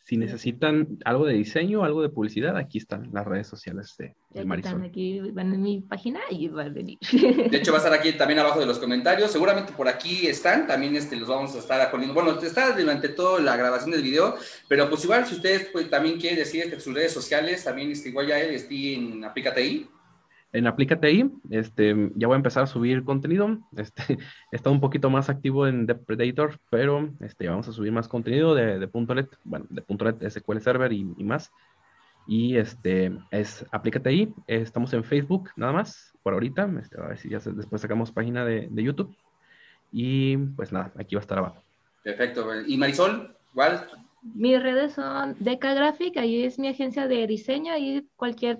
Si necesitan algo de diseño, algo de publicidad, aquí están las redes sociales de, de Marisol. Están aquí, van en mi página y van a venir. De hecho, va a estar aquí también abajo de los comentarios. Seguramente por aquí están, también este, los vamos a estar poniendo. Bueno, está durante toda la grabación del video, pero pues igual si ustedes pues, también quieren decir este, sus redes sociales, también este, igual ya estoy en Aplícate en Aplícate ahí, este, ya voy a empezar a subir contenido. <laughs> Este, he estado un poquito más activo en Depredator, pero este, vamos a subir más contenido de, de .NET, bueno, de .NET SQL Server y, más. Y este, es Aplícate ahí. Estamos en Facebook, nada más, por ahorita. Este, a ver si ya después sacamos página de, de, YouTube. Y pues nada, aquí va a estar abajo. Perfecto. ¿Y Marisol? ¿Cuál? Mis redes son Deca Graphic, ahí es mi agencia de diseño y cualquier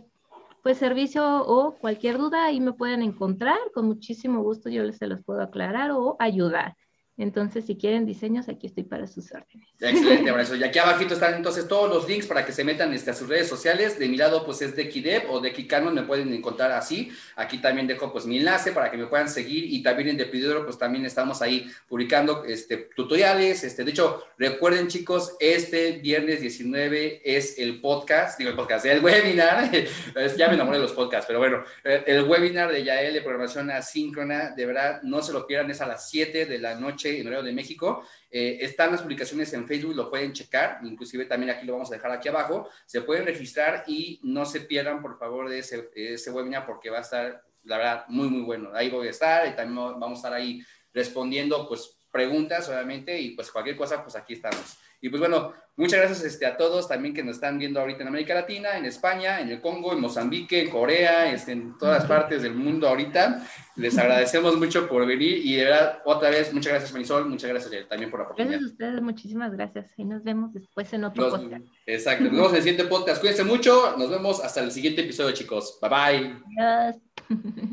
pues servicio o cualquier duda ahí me pueden encontrar. Con muchísimo gusto yo les se los puedo aclarar o ayudar. Entonces, si quieren diseños, aquí estoy para sus órdenes. Excelente, <laughs> abrazo. Y aquí abajito están entonces todos los links para que se metan este, a sus redes sociales. De mi lado, pues es de Kidev o de me pueden encontrar así. Aquí también dejo pues mi enlace para que me puedan seguir y también en Depidoro, pues también estamos ahí publicando este, tutoriales. Este, de hecho, recuerden chicos, este viernes 19 es el podcast, digo el podcast, el webinar, <laughs> ya me enamoré de los podcasts, pero bueno, eh, el webinar de Yael de programación asíncrona, de verdad, no se lo pierdan, es a las 7 de la noche en horario de México. Eh, están las publicaciones en Facebook, lo pueden checar, inclusive también aquí lo vamos a dejar aquí abajo. Se pueden registrar y no se pierdan, por favor, de ese, ese webinar porque va a estar, la verdad, muy, muy bueno. Ahí voy a estar y también vamos a estar ahí respondiendo, pues, preguntas, obviamente, y pues cualquier cosa, pues aquí estamos. Y pues bueno, muchas gracias este, a todos también que nos están viendo ahorita en América Latina, en España, en el Congo, en Mozambique, en Corea, este, en todas partes del mundo ahorita. Les agradecemos mucho por venir y de verdad, otra vez, muchas gracias Marisol, muchas gracias también por la oportunidad. Gracias a ustedes, muchísimas gracias. Y nos vemos después en otro podcast. Exacto, nos vemos en el siguiente podcast. Cuídense mucho, nos vemos hasta el siguiente episodio chicos. Bye bye. Adiós. <laughs>